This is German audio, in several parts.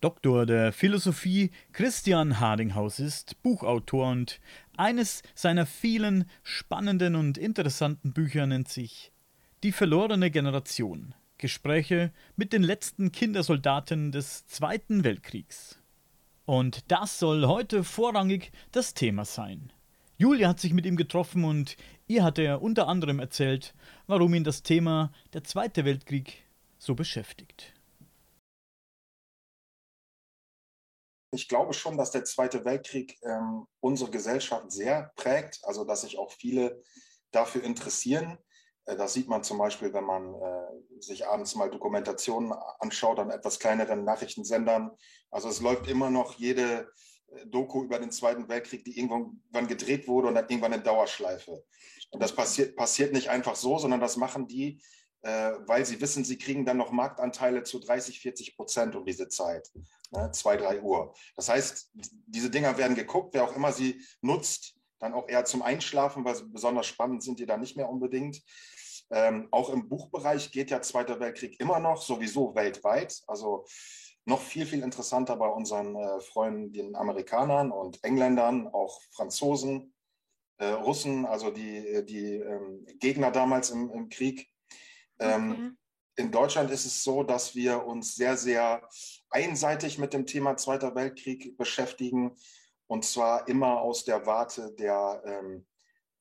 Doktor der Philosophie Christian Hardinghaus ist Buchautor und eines seiner vielen spannenden und interessanten Bücher nennt sich Die verlorene Generation. Gespräche mit den letzten Kindersoldaten des Zweiten Weltkriegs. Und das soll heute vorrangig das Thema sein. Julia hat sich mit ihm getroffen und ihr hat er unter anderem erzählt, warum ihn das Thema der Zweite Weltkrieg so beschäftigt. Ich glaube schon, dass der Zweite Weltkrieg ähm, unsere Gesellschaft sehr prägt, also dass sich auch viele dafür interessieren. Äh, das sieht man zum Beispiel, wenn man äh, sich abends mal Dokumentationen anschaut an etwas kleineren Nachrichtensendern. Also es läuft immer noch jede äh, Doku über den Zweiten Weltkrieg, die irgendwann gedreht wurde und dann irgendwann in Dauerschleife. Und das passiert, passiert nicht einfach so, sondern das machen die, äh, weil sie wissen, sie kriegen dann noch Marktanteile zu 30, 40 Prozent um diese Zeit, ne, zwei, drei Uhr. Das heißt, diese Dinger werden geguckt, wer auch immer sie nutzt, dann auch eher zum Einschlafen, weil besonders spannend sind die da nicht mehr unbedingt. Ähm, auch im Buchbereich geht ja Zweiter Weltkrieg immer noch, sowieso weltweit. Also noch viel, viel interessanter bei unseren äh, Freunden, den Amerikanern und Engländern, auch Franzosen, äh, Russen, also die, die ähm, Gegner damals im, im Krieg. Ähm, okay. In Deutschland ist es so, dass wir uns sehr, sehr einseitig mit dem Thema Zweiter Weltkrieg beschäftigen und zwar immer aus der Warte der, ähm,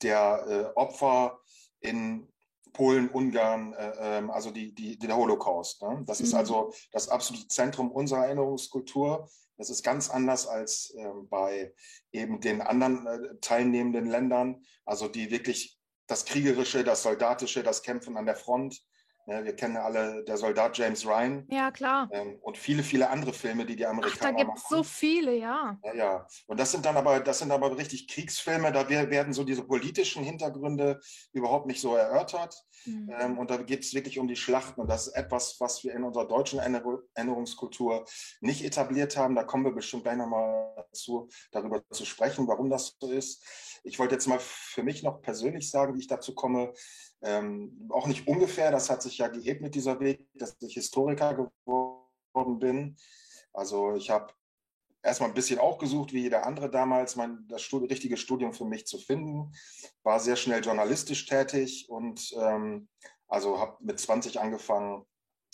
der äh, Opfer in Polen, Ungarn, äh, ähm, also die, die, der Holocaust. Ne? Das mhm. ist also das absolute Zentrum unserer Erinnerungskultur. Das ist ganz anders als bei eben den anderen äh, teilnehmenden Ländern, also die wirklich das Kriegerische, das Soldatische, das Kämpfen an der Front, wir kennen alle der Soldat James Ryan. Ja, klar. Ähm, und viele, viele andere Filme, die die Amerikaner Ach, da gibt es so viele, ja. Ja, ja. Und das sind dann aber, das sind aber richtig Kriegsfilme, da werden so diese politischen Hintergründe überhaupt nicht so erörtert. Mhm. Und da geht es wirklich um die Schlachten. Und das ist etwas, was wir in unserer deutschen Erinnerungskultur nicht etabliert haben. Da kommen wir bestimmt gleich nochmal dazu, darüber zu sprechen, warum das so ist. Ich wollte jetzt mal für mich noch persönlich sagen, wie ich dazu komme. Ähm, auch nicht ungefähr, das hat sich ja geebnet, dieser Weg, dass ich Historiker geworden bin. Also ich habe erstmal ein bisschen auch gesucht, wie jeder andere damals, mein, das Studi richtige Studium für mich zu finden. War sehr schnell journalistisch tätig und ähm, also habe mit 20 angefangen,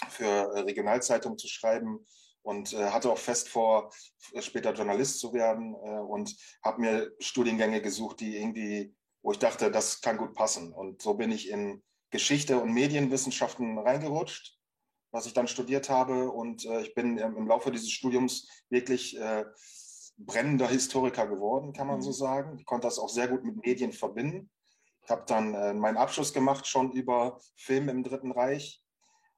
für Regionalzeitungen zu schreiben und äh, hatte auch fest vor, später Journalist zu werden äh, und habe mir Studiengänge gesucht, die irgendwie wo ich dachte, das kann gut passen. Und so bin ich in Geschichte und Medienwissenschaften reingerutscht, was ich dann studiert habe. Und äh, ich bin im Laufe dieses Studiums wirklich äh, brennender Historiker geworden, kann man so mhm. sagen. Ich konnte das auch sehr gut mit Medien verbinden. Ich habe dann äh, meinen Abschluss gemacht schon über Film im Dritten Reich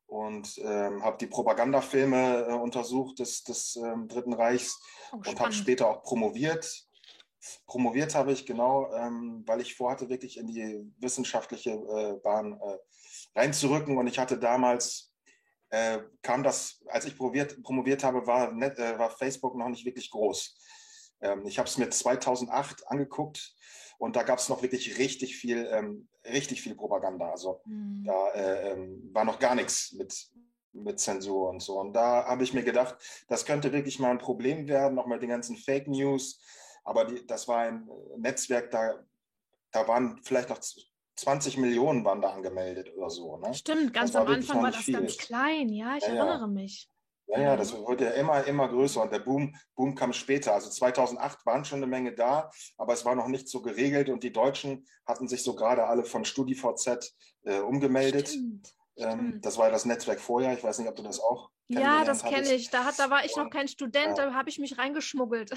und ähm, habe die Propagandafilme äh, untersucht des, des ähm, Dritten Reichs oh, und habe später auch promoviert Promoviert habe ich genau, ähm, weil ich vorhatte, wirklich in die wissenschaftliche äh, Bahn äh, reinzurücken. Und ich hatte damals, äh, kam das, als ich promoviert, promoviert habe, war, net, äh, war Facebook noch nicht wirklich groß. Ähm, ich habe es mir 2008 angeguckt und da gab es noch wirklich richtig viel, ähm, richtig viel Propaganda. Also mhm. da äh, ähm, war noch gar nichts mit, mit Zensur und so. Und da habe ich mir gedacht, das könnte wirklich mal ein Problem werden, noch mal die ganzen Fake News aber die, das war ein äh, Netzwerk, da, da waren vielleicht noch 20 Millionen waren da angemeldet oder so. Ne? Stimmt, ganz am Anfang war das viel. ganz klein, ja, ich ja, erinnere ja. mich. Ja, ja, das wurde ja immer, immer größer und der Boom, Boom kam später. Also 2008 waren schon eine Menge da, aber es war noch nicht so geregelt und die Deutschen hatten sich so gerade alle von StudiVZ äh, umgemeldet. Stimmt, ähm, stimmt. Das war das Netzwerk vorher. Ich weiß nicht, ob du das auch Ja, das kenne ich. Da, hat, da war ich noch kein Student, ja. da habe ich mich reingeschmuggelt.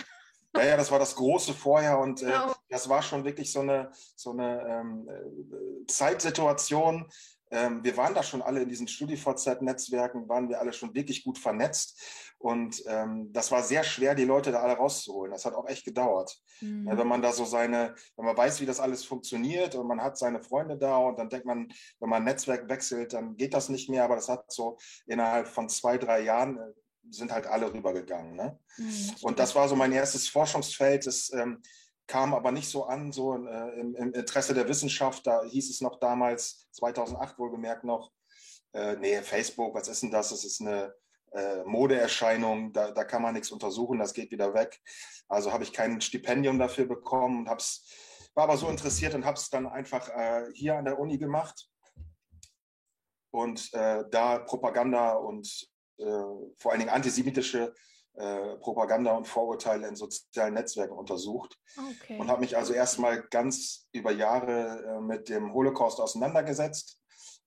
Ja, ja, das war das große vorher und äh, genau. das war schon wirklich so eine, so eine ähm, äh, Zeitsituation. Ähm, wir waren da schon alle in diesen StudiVZ-Netzwerken, waren wir alle schon wirklich gut vernetzt und ähm, das war sehr schwer, die Leute da alle rauszuholen. Das hat auch echt gedauert. Mhm. Ja, wenn man da so seine, wenn man weiß, wie das alles funktioniert und man hat seine Freunde da und dann denkt man, wenn man ein Netzwerk wechselt, dann geht das nicht mehr, aber das hat so innerhalb von zwei, drei Jahren äh, sind halt alle rübergegangen. Ne? Mhm. Und das war so mein erstes Forschungsfeld. Das ähm, kam aber nicht so an, so äh, im, im, Interesse der Wissenschaft. Da hieß es noch damals, 2008 wohlgemerkt noch, äh, nee, Facebook, was ist denn das? Das ist eine äh, Modeerscheinung, da, da kann man nichts untersuchen, das geht wieder weg. Also habe ich kein Stipendium dafür bekommen und hab's, war aber so interessiert und habe es dann einfach äh, hier an der Uni gemacht und äh, da Propaganda und vor allen Dingen antisemitische äh, Propaganda und Vorurteile in sozialen Netzwerken untersucht. Okay. und habe mich also erstmal ganz über Jahre äh, mit dem Holocaust auseinandergesetzt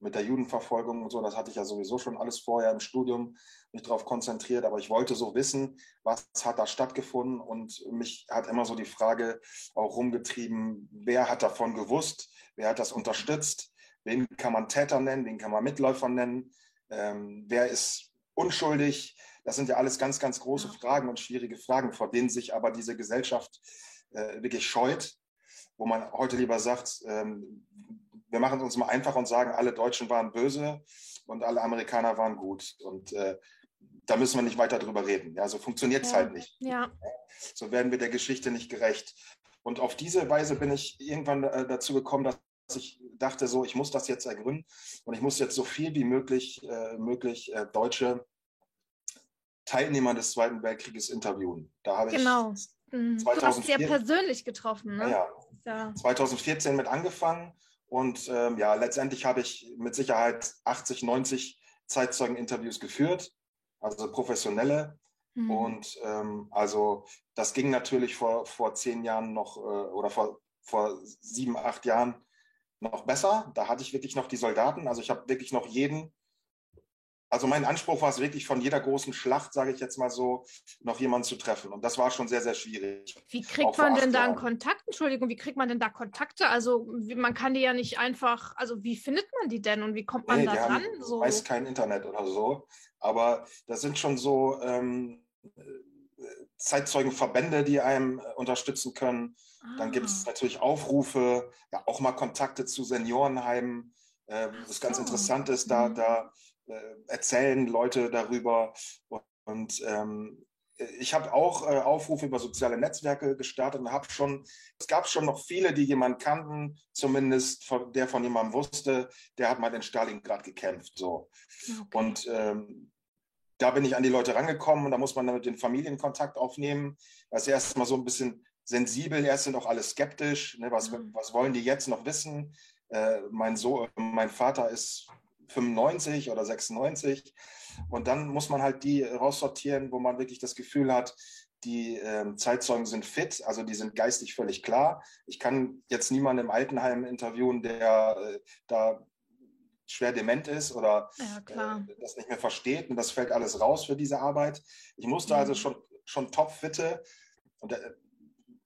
mit der Judenverfolgung und so, das hatte ich ja sowieso schon alles vorher im Studium mich darauf konzentriert, aber ich wollte so wissen, was hat da stattgefunden? Und mich hat immer so die Frage auch rumgetrieben, wer hat davon gewusst, wer hat das unterstützt, wen kann man Täter nennen, wen kann man Mitläufer nennen, ähm, wer ist unschuldig. Das sind ja alles ganz, ganz große Fragen und schwierige Fragen, vor denen sich aber diese Gesellschaft äh, wirklich scheut, wo man heute lieber sagt, ähm, wir machen es uns mal einfach und sagen, alle Deutschen waren böse und alle Amerikaner waren gut. Und äh, da müssen wir nicht weiter drüber reden. Ja, so funktioniert es ja. halt nicht. Ja. So werden wir der Geschichte nicht gerecht. Und auf diese Weise bin ich irgendwann äh, dazu gekommen, dass ich dachte, so, ich muss das jetzt ergründen und ich muss jetzt so viel wie möglich, äh, möglich äh, deutsche Teilnehmer des Zweiten Weltkrieges interviewen. Da habe genau. ich mhm. 2004, du hast ja persönlich getroffen. Ne? Ja, ja. 2014 mit angefangen und ähm, ja, letztendlich habe ich mit Sicherheit 80, 90 Zeitzeugeninterviews geführt, also professionelle. Mhm. Und ähm, also das ging natürlich vor, vor zehn Jahren noch äh, oder vor, vor sieben, acht Jahren noch besser. Da hatte ich wirklich noch die Soldaten. Also ich habe wirklich noch jeden also mein Anspruch war es wirklich von jeder großen Schlacht, sage ich jetzt mal so, noch jemanden zu treffen. Und das war schon sehr, sehr schwierig. Wie kriegt man denn da einen Kontakt? Entschuldigung, wie kriegt man denn da Kontakte? Also man kann die ja nicht einfach, also wie findet man die denn und wie kommt man nee, da ran? So. Meist kein Internet oder so. Aber das sind schon so ähm, Zeitzeugenverbände, die einem äh, unterstützen können. Ah. Dann gibt es natürlich Aufrufe, ja auch mal Kontakte zu Seniorenheimen. Äh, was ganz interessant ist, da, mhm. da äh, erzählen Leute darüber. Und ähm, ich habe auch äh, Aufrufe über soziale Netzwerke gestartet und habe schon, es gab schon noch viele, die jemanden kannten, zumindest von, der von jemandem wusste, der hat mal in Stalingrad gekämpft. So. Okay. Und ähm, da bin ich an die Leute rangekommen und da muss man dann mit den Familien Kontakt aufnehmen. Das ist erstmal so ein bisschen sensibel, erst sind auch alle skeptisch. Ne? Was, mhm. was wollen die jetzt noch wissen? Äh, mein, so mein Vater ist 95 oder 96. Und dann muss man halt die raussortieren, wo man wirklich das Gefühl hat, die äh, Zeitzeugen sind fit, also die sind geistig völlig klar. Ich kann jetzt niemanden im Altenheim interviewen, der äh, da schwer dement ist oder ja, äh, das nicht mehr versteht. Und das fällt alles raus für diese Arbeit. Ich musste also mhm. also schon, schon topfitte, und äh,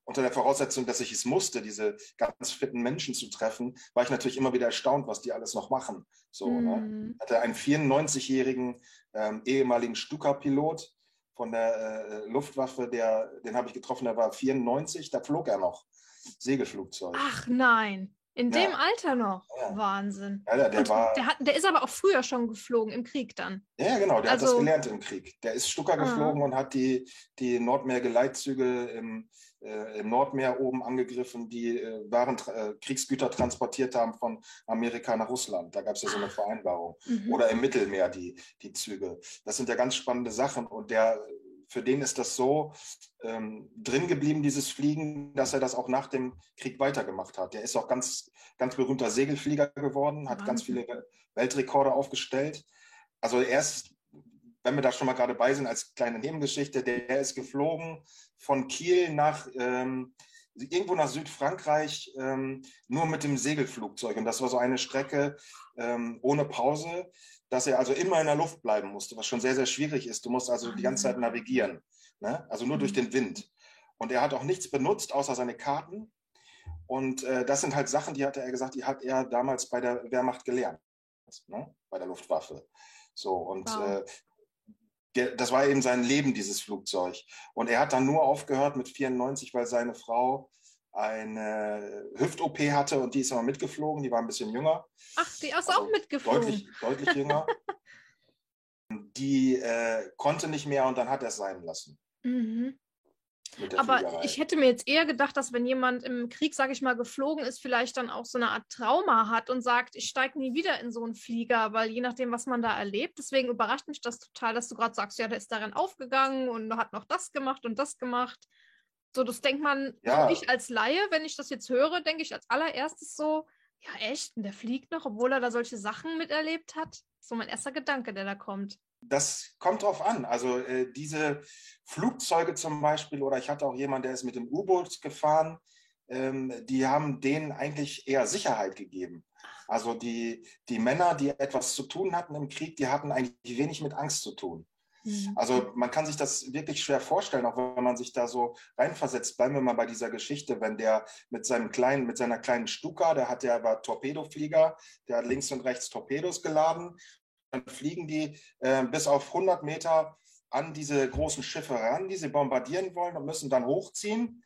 unter der Voraussetzung, dass ich es musste, diese ganz fitten Menschen zu treffen, war ich natürlich immer wieder erstaunt, was die alles noch machen. So, ne? Mhm. hatte einen 94-jährigen ähm, ehemaligen Stuka-Pilot von der äh, Luftwaffe, der, den habe ich getroffen, der war 94, da flog er noch Segelflugzeug. Ach nein. In ja. dem Alter noch. Ja. Wahnsinn. Ja, der, der, war, der, hat, der, ist aber auch früher schon geflogen im Krieg dann. Ja, genau, der also, hat das also gelernt im Krieg. Der ist Stuka geflogen und hat die, die Nordmeer-Geleitzüge im, äh, im Nordmeer oben angegriffen, die äh, Waren, äh, Kriegsgüter transportiert haben von Amerika nach Russland. Da gab es ja so eine Vereinbarung. Mhm. Oder im Mittelmeer die, die Züge. Das sind ja ganz spannende Sachen. Und der für den ist das so ähm, drin geblieben, dieses Fliegen, dass er das auch nach dem Krieg weitergemacht hat. Der ist auch ganz, ganz berühmter Segelflieger geworden, hat Wahnsinn. ganz viele Weltrekorde aufgestellt. Also er ist, wenn wir da schon mal gerade bei sind, als kleine Nebengeschichte, der ist geflogen von Kiel nach ähm, irgendwo nach Südfrankreich ähm, nur mit dem Segelflugzeug. Und das war so eine Strecke ähm, ohne Pause dass er also immer in der Luft bleiben musste, was schon sehr, sehr schwierig ist. Du musst also die ganze Zeit navigieren, ne? also nur durch mhm. den Wind. Und er hat auch nichts benutzt, außer seine Karten. Und äh, das sind halt Sachen, die hat er gesagt, die hat er damals bei der Wehrmacht gelernt, ne? bei der Luftwaffe. So, und wow. äh, der, das war eben sein Leben, dieses Flugzeug. Und er hat dann nur aufgehört mit 94, weil seine Frau eine Hüft-OP hatte und die ist aber mitgeflogen, die war ein bisschen jünger. Ach, die ist also auch mitgeflogen. Deutlich, deutlich jünger. die äh, konnte nicht mehr und dann hat er es sein lassen. Mhm. Aber Fliegerei. ich hätte mir jetzt eher gedacht, dass wenn jemand im Krieg, sage ich mal, geflogen ist, vielleicht dann auch so eine Art Trauma hat und sagt, ich steige nie wieder in so einen Flieger, weil je nachdem, was man da erlebt, deswegen überrascht mich das total, dass du gerade sagst, ja, der ist darin aufgegangen und hat noch das gemacht und das gemacht. So, das denkt man, ja. ich als Laie, wenn ich das jetzt höre, denke ich als allererstes so, ja, echt, und der fliegt noch, obwohl er da solche Sachen miterlebt hat. So mein erster Gedanke, der da kommt. Das kommt drauf an. Also äh, diese Flugzeuge zum Beispiel, oder ich hatte auch jemanden, der ist mit dem U-Boot gefahren, ähm, die haben denen eigentlich eher Sicherheit gegeben. Also die, die Männer, die etwas zu tun hatten im Krieg, die hatten eigentlich wenig mit Angst zu tun. Mhm. Also man kann sich das wirklich schwer vorstellen, auch wenn man sich da so reinversetzt. Bleiben wir mal bei dieser Geschichte, wenn der mit seinem kleinen, mit seiner kleinen Stuka, der hat der war Torpedoflieger, der hat links und rechts Torpedos geladen dann fliegen die äh, bis auf 100 Meter an diese großen Schiffe ran, die sie bombardieren wollen und müssen dann hochziehen.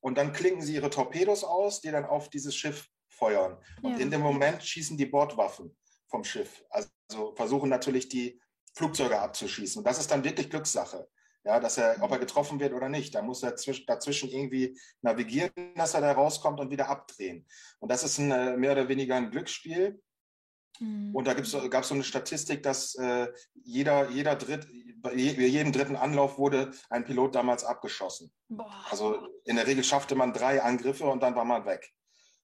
Und dann klinken sie ihre Torpedos aus, die dann auf dieses Schiff feuern. Und ja. in dem Moment schießen die Bordwaffen vom Schiff. Also versuchen natürlich die Flugzeuge abzuschießen. Und das ist dann wirklich Glückssache. Ja, dass er, ob er getroffen wird oder nicht. Da muss er dazwischen irgendwie navigieren, dass er da rauskommt und wieder abdrehen. Und das ist ein, äh, mehr oder weniger ein Glücksspiel. Mhm. Und da gab es so eine Statistik, dass äh, jeder, jeder Dritt, bei jedem dritten Anlauf wurde ein Pilot damals abgeschossen. Boah. Also in der Regel schaffte man drei Angriffe und dann war man weg.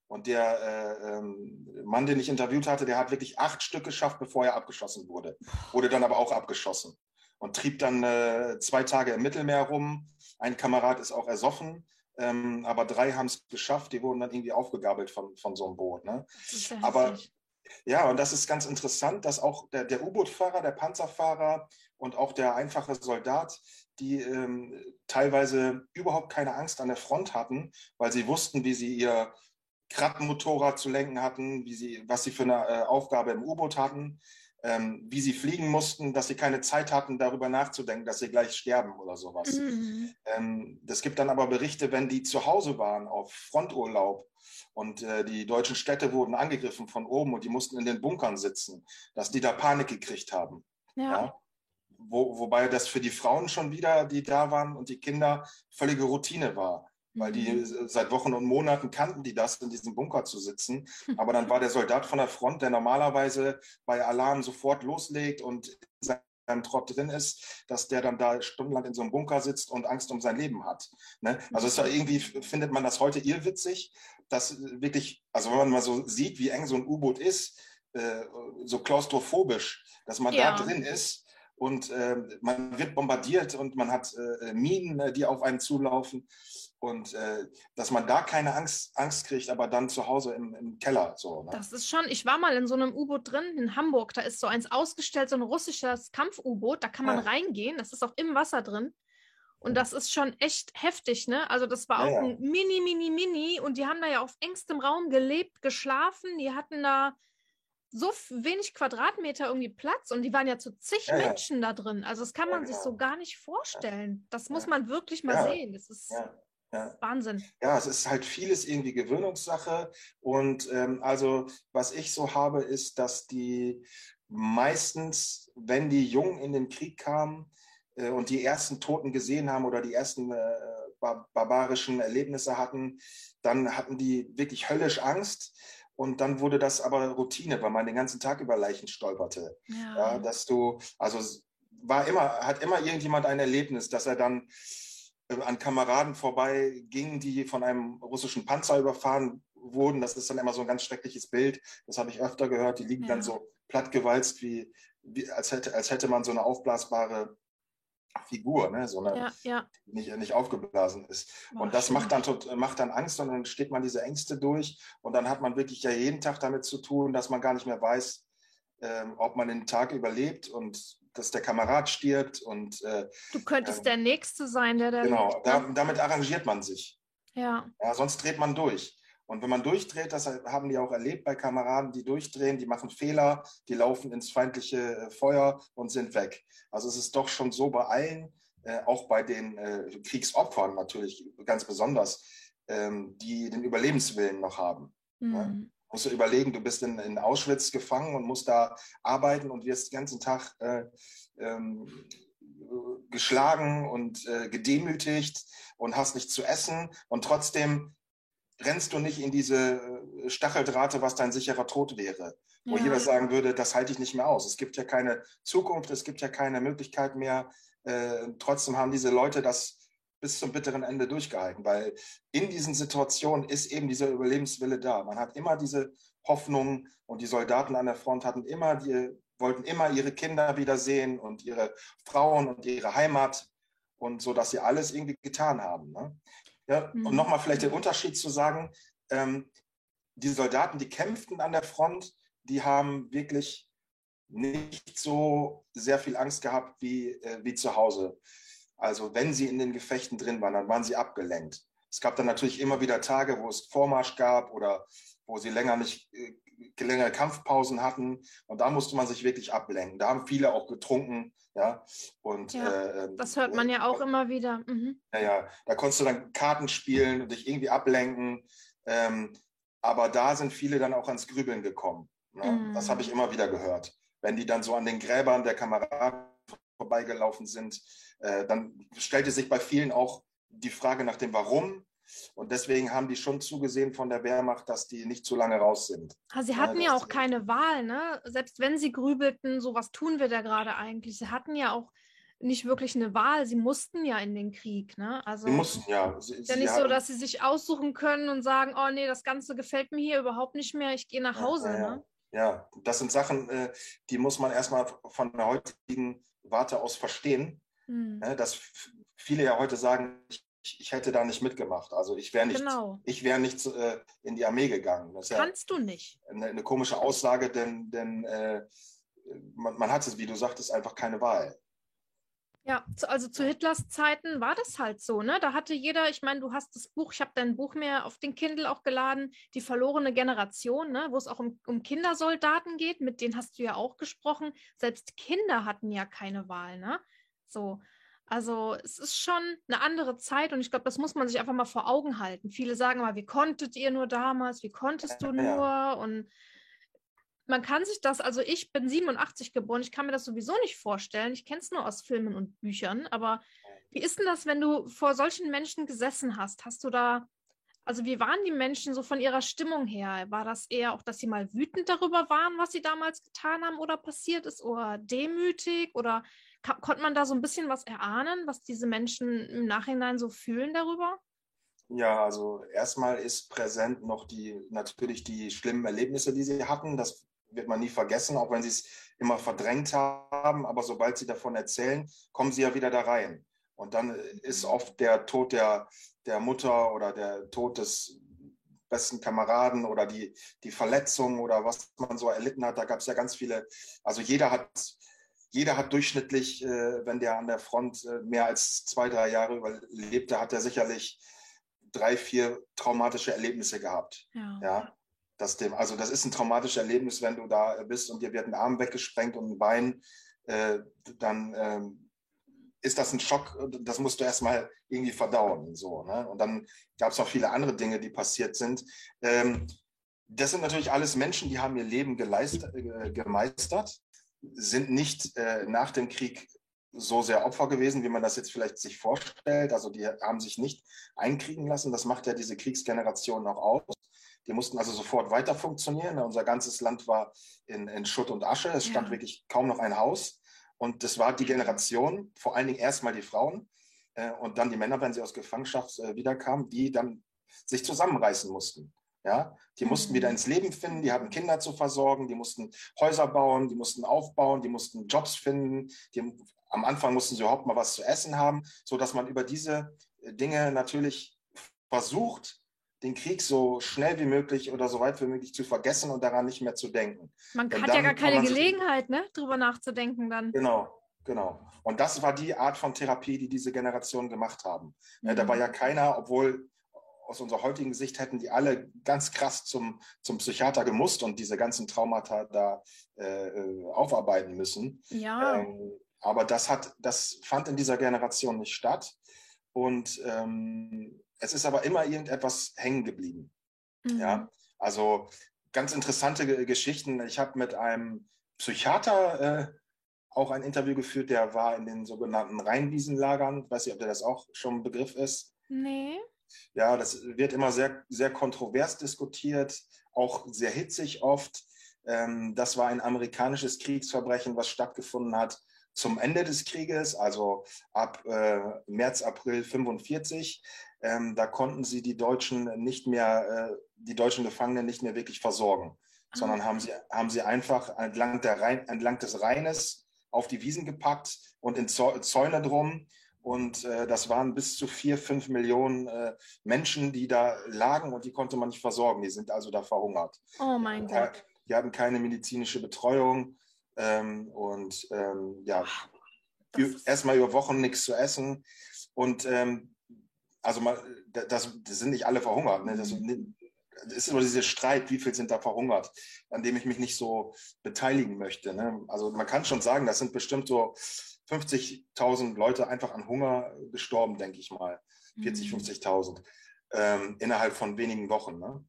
Und der äh, ähm, Mann, den ich interviewt hatte, der hat wirklich acht Stück geschafft, bevor er abgeschossen wurde. Wurde dann aber auch abgeschossen und trieb dann äh, zwei Tage im Mittelmeer rum. Ein Kamerad ist auch ersoffen. Ähm, aber drei haben es geschafft, die wurden dann irgendwie aufgegabelt von, von so einem Boot. Ne? aber ja, und das ist ganz interessant, dass auch der, der U-Boot-Fahrer, der Panzerfahrer und auch der einfache Soldat, die ähm, teilweise überhaupt keine Angst an der Front hatten, weil sie wussten, wie sie ihr Krabbenmotorrad zu lenken hatten, wie sie, was sie für eine äh, Aufgabe im U-Boot hatten, ähm, wie sie fliegen mussten, dass sie keine Zeit hatten, darüber nachzudenken, dass sie gleich sterben oder sowas. Mhm. Ähm, das gibt dann aber Berichte, wenn die zu Hause waren auf Fronturlaub und äh, die deutschen Städte wurden angegriffen von oben und die mussten in den Bunkern sitzen, dass die da Panik gekriegt haben. Ja. ja? Wo, wobei das für die Frauen schon wieder, die da waren und die Kinder, völlige Routine war. Weil die mhm. seit Wochen und Monaten kannten die das, in diesem Bunker zu sitzen. Aber dann war der Soldat von der Front, der normalerweise bei Alarm sofort loslegt und seinem Trott drin ist, dass der dann da stundenlang in so einem Bunker sitzt und Angst um sein Leben hat. Ne? Also ist ja irgendwie, findet man das heute irrwitzig, dass wirklich, also wenn man mal so sieht, wie eng so ein U-Boot ist, äh, so klaustrophobisch, dass man ja. da drin ist und äh, man wird bombardiert und man hat äh, Minen, äh, die auf einen zulaufen und äh, dass man da keine Angst, Angst kriegt, aber dann zu Hause im, im Keller so. Ne? Das ist schon, ich war mal in so einem U-Boot drin in Hamburg, da ist so eins ausgestellt, so ein russisches Kampf-U-Boot, da kann man ja. reingehen, das ist auch im Wasser drin. Und das ist schon echt heftig, ne? Also das war auch ja, ja. ein mini, mini, mini und die haben da ja auf engstem Raum gelebt, geschlafen, die hatten da so wenig Quadratmeter irgendwie Platz und die waren ja zu zig ja, Menschen da drin. Also das kann man sich so gar nicht vorstellen. Das muss man wirklich mal sehen. Das ist ja. Wahnsinn. Ja, es ist halt vieles irgendwie Gewöhnungssache. Und ähm, also, was ich so habe, ist, dass die meistens, wenn die jung in den Krieg kamen äh, und die ersten Toten gesehen haben oder die ersten äh, bar barbarischen Erlebnisse hatten, dann hatten die wirklich höllisch Angst. Und dann wurde das aber Routine, weil man den ganzen Tag über Leichen stolperte. Ja. ja dass du, also war immer, hat immer irgendjemand ein Erlebnis, dass er dann an Kameraden vorbei ging, die von einem russischen Panzer überfahren wurden. Das ist dann immer so ein ganz schreckliches Bild. Das habe ich öfter gehört. Die liegen ja. dann so plattgewalzt, wie, wie als, hätte, als hätte man so eine aufblasbare Figur, ne? so eine, ja, ja. Die nicht, nicht aufgeblasen ist. Boah, und das macht dann, macht dann Angst und dann steht man diese Ängste durch und dann hat man wirklich ja jeden Tag damit zu tun, dass man gar nicht mehr weiß, ähm, ob man den Tag überlebt und dass der Kamerad stirbt und äh, du könntest ähm, der Nächste sein, der da genau da, damit arrangiert man sich ja. ja sonst dreht man durch und wenn man durchdreht das haben die auch erlebt bei Kameraden die durchdrehen die machen Fehler die laufen ins feindliche äh, Feuer und sind weg also es ist doch schon so bei allen äh, auch bei den äh, Kriegsopfern natürlich ganz besonders ähm, die den Überlebenswillen noch haben mhm. ja? Musst du überlegen, du bist in, in Auschwitz gefangen und musst da arbeiten und wirst den ganzen Tag äh, ähm, geschlagen und äh, gedemütigt und hast nichts zu essen und trotzdem rennst du nicht in diese äh, Stacheldrahte, was dein sicherer Tod wäre. Wo ja. jeder sagen würde, das halte ich nicht mehr aus. Es gibt ja keine Zukunft, es gibt ja keine Möglichkeit mehr. Äh, trotzdem haben diese Leute das bis zum bitteren Ende durchgehalten, weil in diesen Situationen ist eben dieser Überlebenswille da. Man hat immer diese Hoffnung und die Soldaten an der Front hatten immer die, wollten immer ihre Kinder wiedersehen und ihre Frauen und ihre Heimat und so, dass sie alles irgendwie getan haben. Ne? Ja, mhm. Und nochmal vielleicht den Unterschied zu sagen, ähm, die Soldaten, die kämpften an der Front, die haben wirklich nicht so sehr viel Angst gehabt wie, äh, wie zu Hause. Also wenn sie in den Gefechten drin waren, dann waren sie abgelenkt. Es gab dann natürlich immer wieder Tage, wo es Vormarsch gab oder wo sie länger nicht äh, längere Kampfpausen hatten und da musste man sich wirklich ablenken. Da haben viele auch getrunken, ja. Und ja, äh, das hört man ja auch immer wieder. Mhm. Ja, ja, da konntest du dann Karten spielen und dich irgendwie ablenken. Ähm, aber da sind viele dann auch ans Grübeln gekommen. Ne? Mhm. Das habe ich immer wieder gehört. Wenn die dann so an den Gräbern der Kameraden vorbeigelaufen sind, äh, dann stellte sich bei vielen auch die Frage nach dem Warum und deswegen haben die schon zugesehen von der Wehrmacht, dass die nicht zu lange raus sind. Aber sie hatten ja, ja auch keine Wahl, ne? Selbst wenn sie grübelten, so was tun wir da gerade eigentlich. Sie hatten ja auch nicht wirklich eine Wahl. Sie mussten ja in den Krieg, ne? Also, sie mussten ja. Sie, ja nicht so, dass sie sich aussuchen können und sagen, oh nee, das Ganze gefällt mir hier überhaupt nicht mehr, ich gehe nach Hause, ja, ja, ne? Ja, das sind Sachen, äh, die muss man erstmal von der heutigen Warte aus verstehen. Hm. Dass viele ja heute sagen, ich ich, hätte da nicht mitgemacht. Also ich wäre nicht, genau. ich wäre nicht äh, in die Armee gegangen. Das Kannst ja du nicht. Eine, eine, komische Aussage, denn, denn äh, man, man hat es, wie du sagtest, einfach keine Wahl. Ja, also zu Hitlers Zeiten war das halt so, ne? Da hatte jeder, ich meine, du hast das Buch, ich habe dein Buch mehr auf den Kindle auch geladen, die verlorene Generation, ne? Wo es auch um, um Kindersoldaten geht, mit denen hast du ja auch gesprochen. Selbst Kinder hatten ja keine Wahl, ne? So. Also es ist schon eine andere Zeit und ich glaube, das muss man sich einfach mal vor Augen halten. Viele sagen mal, wie konntet ihr nur damals, wie konntest du nur? Ja. Und man kann sich das, also ich bin 87 geboren, ich kann mir das sowieso nicht vorstellen. Ich kenne es nur aus Filmen und Büchern, aber wie ist denn das, wenn du vor solchen Menschen gesessen hast? Hast du da, also wie waren die Menschen so von ihrer Stimmung her? War das eher auch, dass sie mal wütend darüber waren, was sie damals getan haben oder passiert ist oder demütig oder konnte man da so ein bisschen was erahnen, was diese Menschen im Nachhinein so fühlen darüber? Ja, also erstmal ist präsent noch die natürlich die schlimmen Erlebnisse, die sie hatten. Das wird man nie vergessen, auch wenn sie es immer verdrängt haben. Aber sobald sie davon erzählen, kommen sie ja wieder da rein. Und dann ist oft der Tod der, der Mutter oder der Tod des besten Kameraden oder die, die Verletzung oder was man so erlitten hat. Da gab es ja ganz viele. Also jeder hat jeder hat durchschnittlich, äh, wenn der an der Front äh, mehr als zwei, drei Jahre überlebte, hat er sicherlich drei, vier traumatische Erlebnisse gehabt. Ja. ja? Das dem, also das ist ein traumatisches Erlebnis, wenn du da bist und dir wird ein Arm weggesprengt und ein Bein, äh, dann ähm, ist das ein Schock, das musst du erstmal irgendwie verdauen. So, ne? Und dann gab es noch viele andere Dinge, die passiert sind. Ähm, das sind natürlich alles Menschen, die haben ihr Leben geleist, äh, gemeistert sind nicht äh, nach dem Krieg so sehr Opfer gewesen, wie man das jetzt vielleicht sich vorstellt. Also die haben sich nicht einkriegen lassen. Das macht ja diese Kriegsgeneration auch aus. Die mussten also sofort weiter funktionieren. Unser ganzes Land war in, in Schutt und Asche. Es stand ja. wirklich kaum noch ein Haus. Und das war die Generation, vor allen Dingen erstmal die Frauen äh, und dann die Männer, wenn sie aus Gefangenschaft äh, wiederkamen, die dann sich zusammenreißen mussten. Ja, die mussten wieder mhm. ins Leben finden, die hatten Kinder zu versorgen, die mussten Häuser bauen, die mussten aufbauen, die mussten Jobs finden. Die, am Anfang mussten sie überhaupt mal was zu essen haben, so dass man über diese äh, Dinge natürlich versucht, den Krieg so schnell wie möglich oder so weit wie möglich zu vergessen und daran nicht mehr zu denken. Man hat ja gar keine Gelegenheit, ne, drüber nachzudenken dann. Genau, genau. Und das war die Art von Therapie, die diese Generation gemacht haben. Mhm. Da war ja keiner, obwohl aus unserer heutigen Sicht hätten die alle ganz krass zum, zum Psychiater gemusst und diese ganzen Traumata da äh, aufarbeiten müssen. Ja. Ähm, aber das hat, das fand in dieser Generation nicht statt. Und ähm, es ist aber immer irgendetwas hängen geblieben. Mhm. Ja, also ganz interessante Geschichten. Ich habe mit einem Psychiater äh, auch ein Interview geführt, der war in den sogenannten Rheinwiesenlagern. Ich weiß nicht, ob der das auch schon ein Begriff ist. Nee. Ja, das wird immer sehr, sehr kontrovers diskutiert, auch sehr hitzig oft. Ähm, das war ein amerikanisches Kriegsverbrechen, was stattgefunden hat zum Ende des Krieges, also ab äh, März, April 45. Ähm, da konnten sie die Deutschen nicht mehr, äh, die deutschen Gefangenen nicht mehr wirklich versorgen, ah. sondern haben sie, haben sie einfach entlang, der Rhein, entlang des Rheines auf die Wiesen gepackt und in Zäune drum. Und äh, das waren bis zu vier, fünf Millionen äh, Menschen, die da lagen und die konnte man nicht versorgen. Die sind also da verhungert. Oh mein Gott. Die hatten keine medizinische Betreuung ähm, und ähm, ja, erstmal über Wochen nichts zu essen. Und ähm, also mal, das, das, sind nicht alle verhungert. Ne? Mhm. das ist immer dieser Streit, wie viel sind da verhungert, an dem ich mich nicht so beteiligen möchte. Ne? Also man kann schon sagen, das sind bestimmt so 50.000 Leute einfach an Hunger gestorben, denke ich mal. 40, mhm. 50.000 ähm, innerhalb von wenigen Wochen. Ne?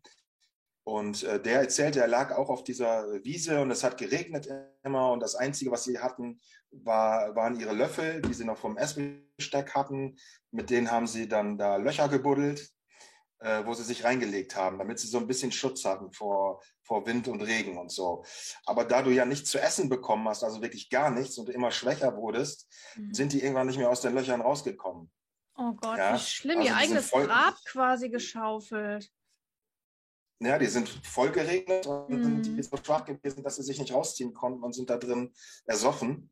Und äh, der erzählte, er lag auch auf dieser Wiese und es hat geregnet immer und das Einzige, was sie hatten, war, waren ihre Löffel, die sie noch vom Essbesteck hatten. Mit denen haben sie dann da Löcher gebuddelt, äh, wo sie sich reingelegt haben, damit sie so ein bisschen Schutz hatten vor, vor Wind und Regen und so. Aber da du ja nichts zu essen bekommen hast, also wirklich gar nichts und immer schwächer wurdest, mhm. sind die irgendwann nicht mehr aus den Löchern rausgekommen. Oh Gott, ja? wie schlimm, also ihr eigenes voll, Grab quasi geschaufelt. Ja, die sind voll geregnet und mhm. sind so schwach gewesen, dass sie sich nicht rausziehen konnten und sind da drin ersoffen.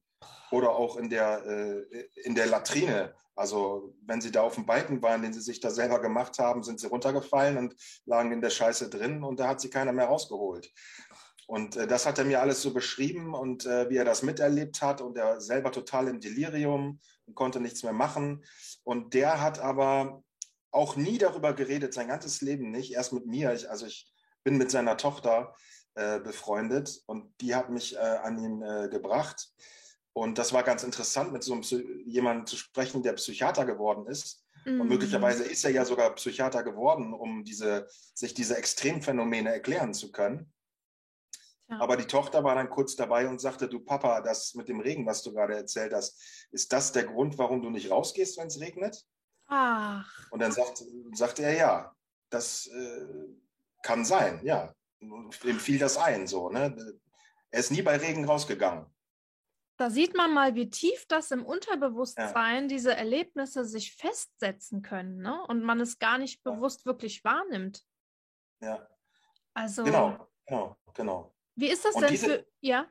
Oder auch in der, äh, in der Latrine. Also wenn sie da auf dem Balken waren, den sie sich da selber gemacht haben, sind sie runtergefallen und lagen in der Scheiße drin und da hat sie keiner mehr rausgeholt. Und äh, das hat er mir alles so beschrieben und äh, wie er das miterlebt hat und er selber total im Delirium und konnte nichts mehr machen. Und der hat aber auch nie darüber geredet, sein ganzes Leben nicht, erst mit mir. Ich, also ich bin mit seiner Tochter äh, befreundet und die hat mich äh, an ihn äh, gebracht. Und das war ganz interessant, mit so einem jemandem zu sprechen, der Psychiater geworden ist. Mhm. Und möglicherweise ist er ja sogar Psychiater geworden, um diese, sich diese Extremphänomene erklären zu können. Ja. Aber die Tochter war dann kurz dabei und sagte, du Papa, das mit dem Regen, was du gerade erzählt hast, ist das der Grund, warum du nicht rausgehst, wenn es regnet? Ach. Und dann sagt, sagte er, ja, das äh, kann sein, ja. Ihm fiel das ein, so, ne? Er ist nie bei Regen rausgegangen. Da sieht man mal, wie tief das im Unterbewusstsein ja. diese Erlebnisse sich festsetzen können, ne? Und man es gar nicht bewusst wirklich wahrnimmt. Ja. Also. Genau, genau, genau. Wie ist das Und denn diese, für. Ja?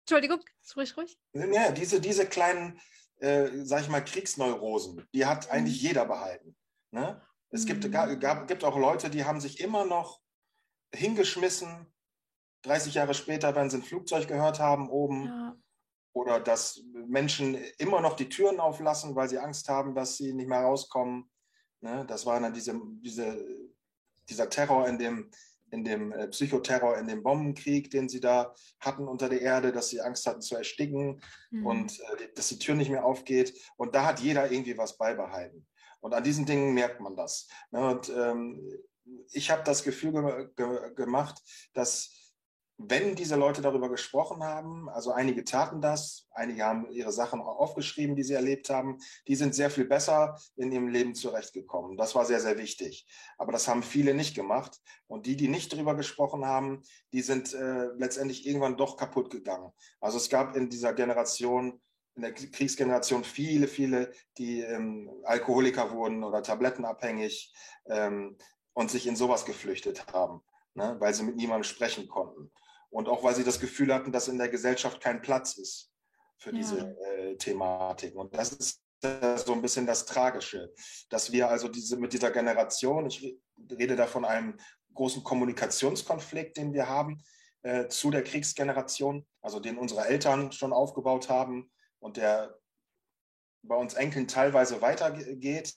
Entschuldigung, ruhig, ruhig. Ja, diese, diese kleinen äh, sag ich mal, Kriegsneurosen. Die hat eigentlich mhm. jeder behalten. Ne? Es gibt, mhm. gab, gibt auch Leute, die haben sich immer noch hingeschmissen, 30 Jahre später, wenn sie ein Flugzeug gehört haben oben. Ja. Oder dass Menschen immer noch die Türen auflassen, weil sie Angst haben, dass sie nicht mehr rauskommen. Ne? Das war dann diese, diese, dieser Terror in dem, in dem äh, Psychoterror, in dem Bombenkrieg, den sie da hatten unter der Erde, dass sie Angst hatten zu ersticken mhm. und äh, dass die Tür nicht mehr aufgeht. Und da hat jeder irgendwie was beibehalten. Und an diesen Dingen merkt man das. Ne? Und ähm, ich habe das Gefühl ge ge gemacht, dass wenn diese Leute darüber gesprochen haben, also einige taten das, einige haben ihre Sachen auch aufgeschrieben, die sie erlebt haben, die sind sehr viel besser in ihrem Leben zurechtgekommen. Das war sehr, sehr wichtig. Aber das haben viele nicht gemacht. Und die, die nicht darüber gesprochen haben, die sind äh, letztendlich irgendwann doch kaputt gegangen. Also es gab in dieser Generation, in der Kriegsgeneration viele, viele, die ähm, Alkoholiker wurden oder tablettenabhängig ähm, und sich in sowas geflüchtet haben. Ne, weil sie mit niemandem sprechen konnten. Und auch weil sie das Gefühl hatten, dass in der Gesellschaft kein Platz ist für ja. diese äh, Thematiken. Und das ist äh, so ein bisschen das Tragische, dass wir also diese, mit dieser Generation, ich rede da von einem großen Kommunikationskonflikt, den wir haben äh, zu der Kriegsgeneration, also den unsere Eltern schon aufgebaut haben und der bei uns Enkeln teilweise weitergeht,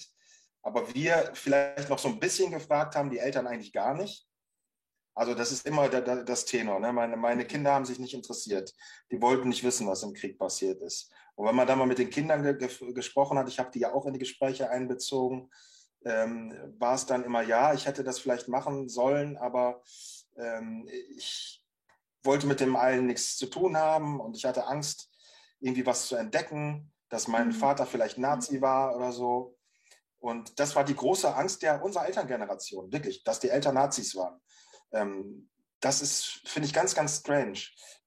aber wir vielleicht noch so ein bisschen gefragt haben, die Eltern eigentlich gar nicht. Also das ist immer der, der, das Tenor. Ne? Meine, meine Kinder haben sich nicht interessiert. Die wollten nicht wissen, was im Krieg passiert ist. Und wenn man da mal mit den Kindern ge ge gesprochen hat, ich habe die ja auch in die Gespräche einbezogen, ähm, war es dann immer, ja, ich hätte das vielleicht machen sollen, aber ähm, ich wollte mit dem allen nichts zu tun haben und ich hatte Angst, irgendwie was zu entdecken, dass mein mhm. Vater vielleicht Nazi war oder so. Und das war die große Angst der unserer Elterngeneration, wirklich, dass die Eltern Nazis waren. Ähm, das ist, finde ich, ganz, ganz strange.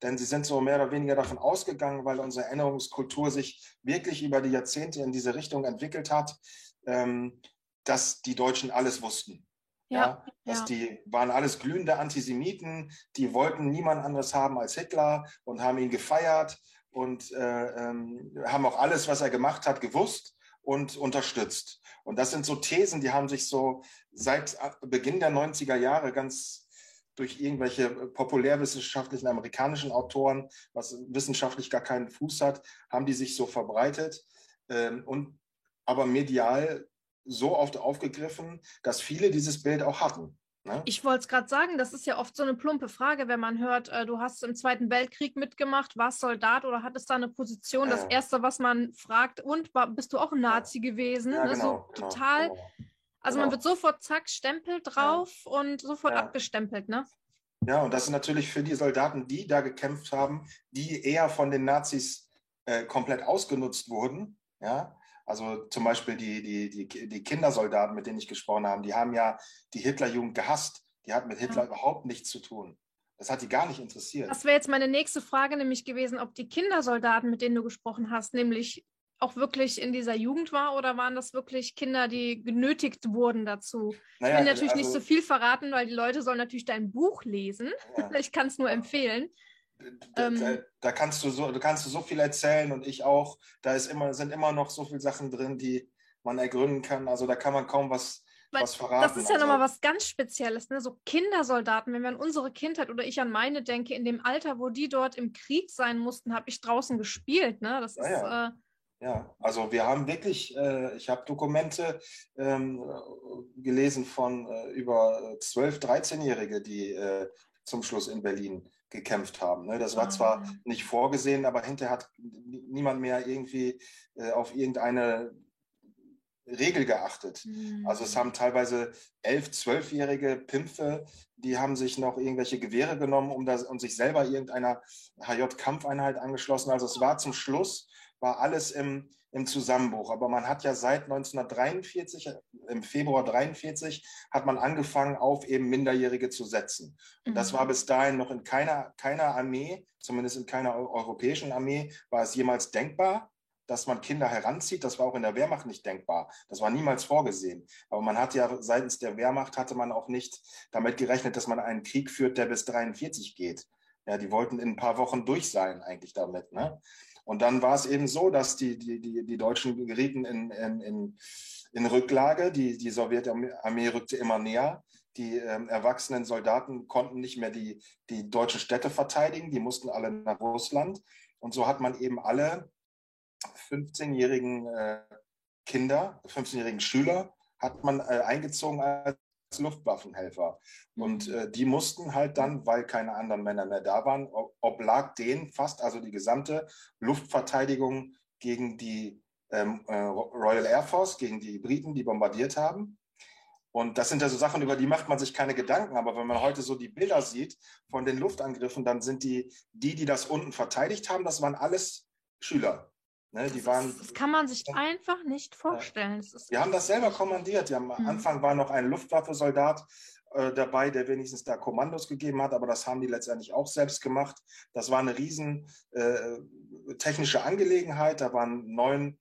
Denn sie sind so mehr oder weniger davon ausgegangen, weil unsere Erinnerungskultur sich wirklich über die Jahrzehnte in diese Richtung entwickelt hat, ähm, dass die Deutschen alles wussten. Ja, ja, dass die waren alles glühende Antisemiten, die wollten niemand anderes haben als Hitler und haben ihn gefeiert und äh, ähm, haben auch alles, was er gemacht hat, gewusst und unterstützt. Und das sind so Thesen, die haben sich so seit Beginn der 90er Jahre ganz durch irgendwelche populärwissenschaftlichen amerikanischen Autoren, was wissenschaftlich gar keinen Fuß hat, haben die sich so verbreitet. Ähm, und aber medial so oft aufgegriffen, dass viele dieses Bild auch hatten. Ne? Ich wollte es gerade sagen, das ist ja oft so eine plumpe Frage, wenn man hört, äh, du hast im Zweiten Weltkrieg mitgemacht, warst Soldat oder hattest da eine Position. Das Erste, was man fragt, und war, bist du auch ein Nazi gewesen? Ja, ne? genau, so genau, total. Genau. Also genau. man wird sofort, zack, Stempel drauf ja. und sofort abgestempelt, ne? Ja, und das ist natürlich für die Soldaten, die da gekämpft haben, die eher von den Nazis äh, komplett ausgenutzt wurden, ja, also zum Beispiel die, die, die, die Kindersoldaten, mit denen ich gesprochen habe, die haben ja die Hitlerjugend gehasst. Die hatten mit Hitler ja. überhaupt nichts zu tun. Das hat die gar nicht interessiert. Das wäre jetzt meine nächste Frage nämlich gewesen, ob die Kindersoldaten, mit denen du gesprochen hast, nämlich auch wirklich in dieser Jugend war oder waren das wirklich Kinder, die genötigt wurden dazu? Naja, ich will natürlich also, nicht so viel verraten, weil die Leute sollen natürlich dein Buch lesen. Ja. Ich kann es nur empfehlen. Da, ähm, da, da, kannst du so, du kannst du so viel erzählen und ich auch. Da ist immer, sind immer noch so viele Sachen drin, die man ergründen kann. Also da kann man kaum was, was verraten. Das ist ja also, nochmal was ganz Spezielles, ne? So Kindersoldaten, wenn wir an unsere Kindheit oder ich an meine denke, in dem Alter, wo die dort im Krieg sein mussten, habe ich draußen gespielt. Ne? Das ja, ist. Ja. Äh, ja, also wir haben wirklich, äh, ich habe Dokumente ähm, gelesen von äh, über 12-, 13-Jährige, die äh, zum Schluss in Berlin gekämpft haben. Ne? Das war ah. zwar nicht vorgesehen, aber hinterher hat niemand mehr irgendwie äh, auf irgendeine Regel geachtet. Mhm. Also es haben teilweise elf, zwölfjährige Pimpfe, die haben sich noch irgendwelche Gewehre genommen, um, das, um sich selber irgendeiner HJ-Kampfeinheit angeschlossen. Also es war zum Schluss, war alles im, im Zusammenbruch. Aber man hat ja seit 1943, im Februar 1943, hat man angefangen, auf eben Minderjährige zu setzen. Und das war mhm. bis dahin noch in keiner, keiner Armee, zumindest in keiner europäischen Armee, war es jemals denkbar, dass man Kinder heranzieht. Das war auch in der Wehrmacht nicht denkbar. Das war niemals vorgesehen. Aber man hat ja seitens der Wehrmacht hatte man auch nicht damit gerechnet, dass man einen Krieg führt, der bis 43 geht. Ja, die wollten in ein paar Wochen durch sein eigentlich damit. Ne? Und dann war es eben so, dass die, die, die, die Deutschen gerieten in, in, in, in Rücklage. Die, die Sowjetarmee rückte immer näher. Die ähm, erwachsenen Soldaten konnten nicht mehr die, die deutschen Städte verteidigen. Die mussten alle nach Russland. Und so hat man eben alle 15-jährigen äh, Kinder, 15-jährigen Schüler, hat man äh, eingezogen als Luftwaffenhelfer. Und mhm. äh, die mussten halt dann, weil keine anderen Männer mehr da waren, oblag denen fast, also die gesamte Luftverteidigung gegen die ähm, äh, Royal Air Force, gegen die Briten, die bombardiert haben. Und das sind ja so Sachen, über die macht man sich keine Gedanken. Aber wenn man heute so die Bilder sieht von den Luftangriffen, dann sind die, die, die das unten verteidigt haben, das waren alles Schüler. Ne, das, waren, das kann man sich einfach nicht vorstellen. Ja. Wir haben das selber kommandiert. Am mhm. Anfang war noch ein Luftwaffe-Soldat äh, dabei, der wenigstens da Kommandos gegeben hat, aber das haben die letztendlich auch selbst gemacht. Das war eine riesen äh, technische Angelegenheit. Da waren neun,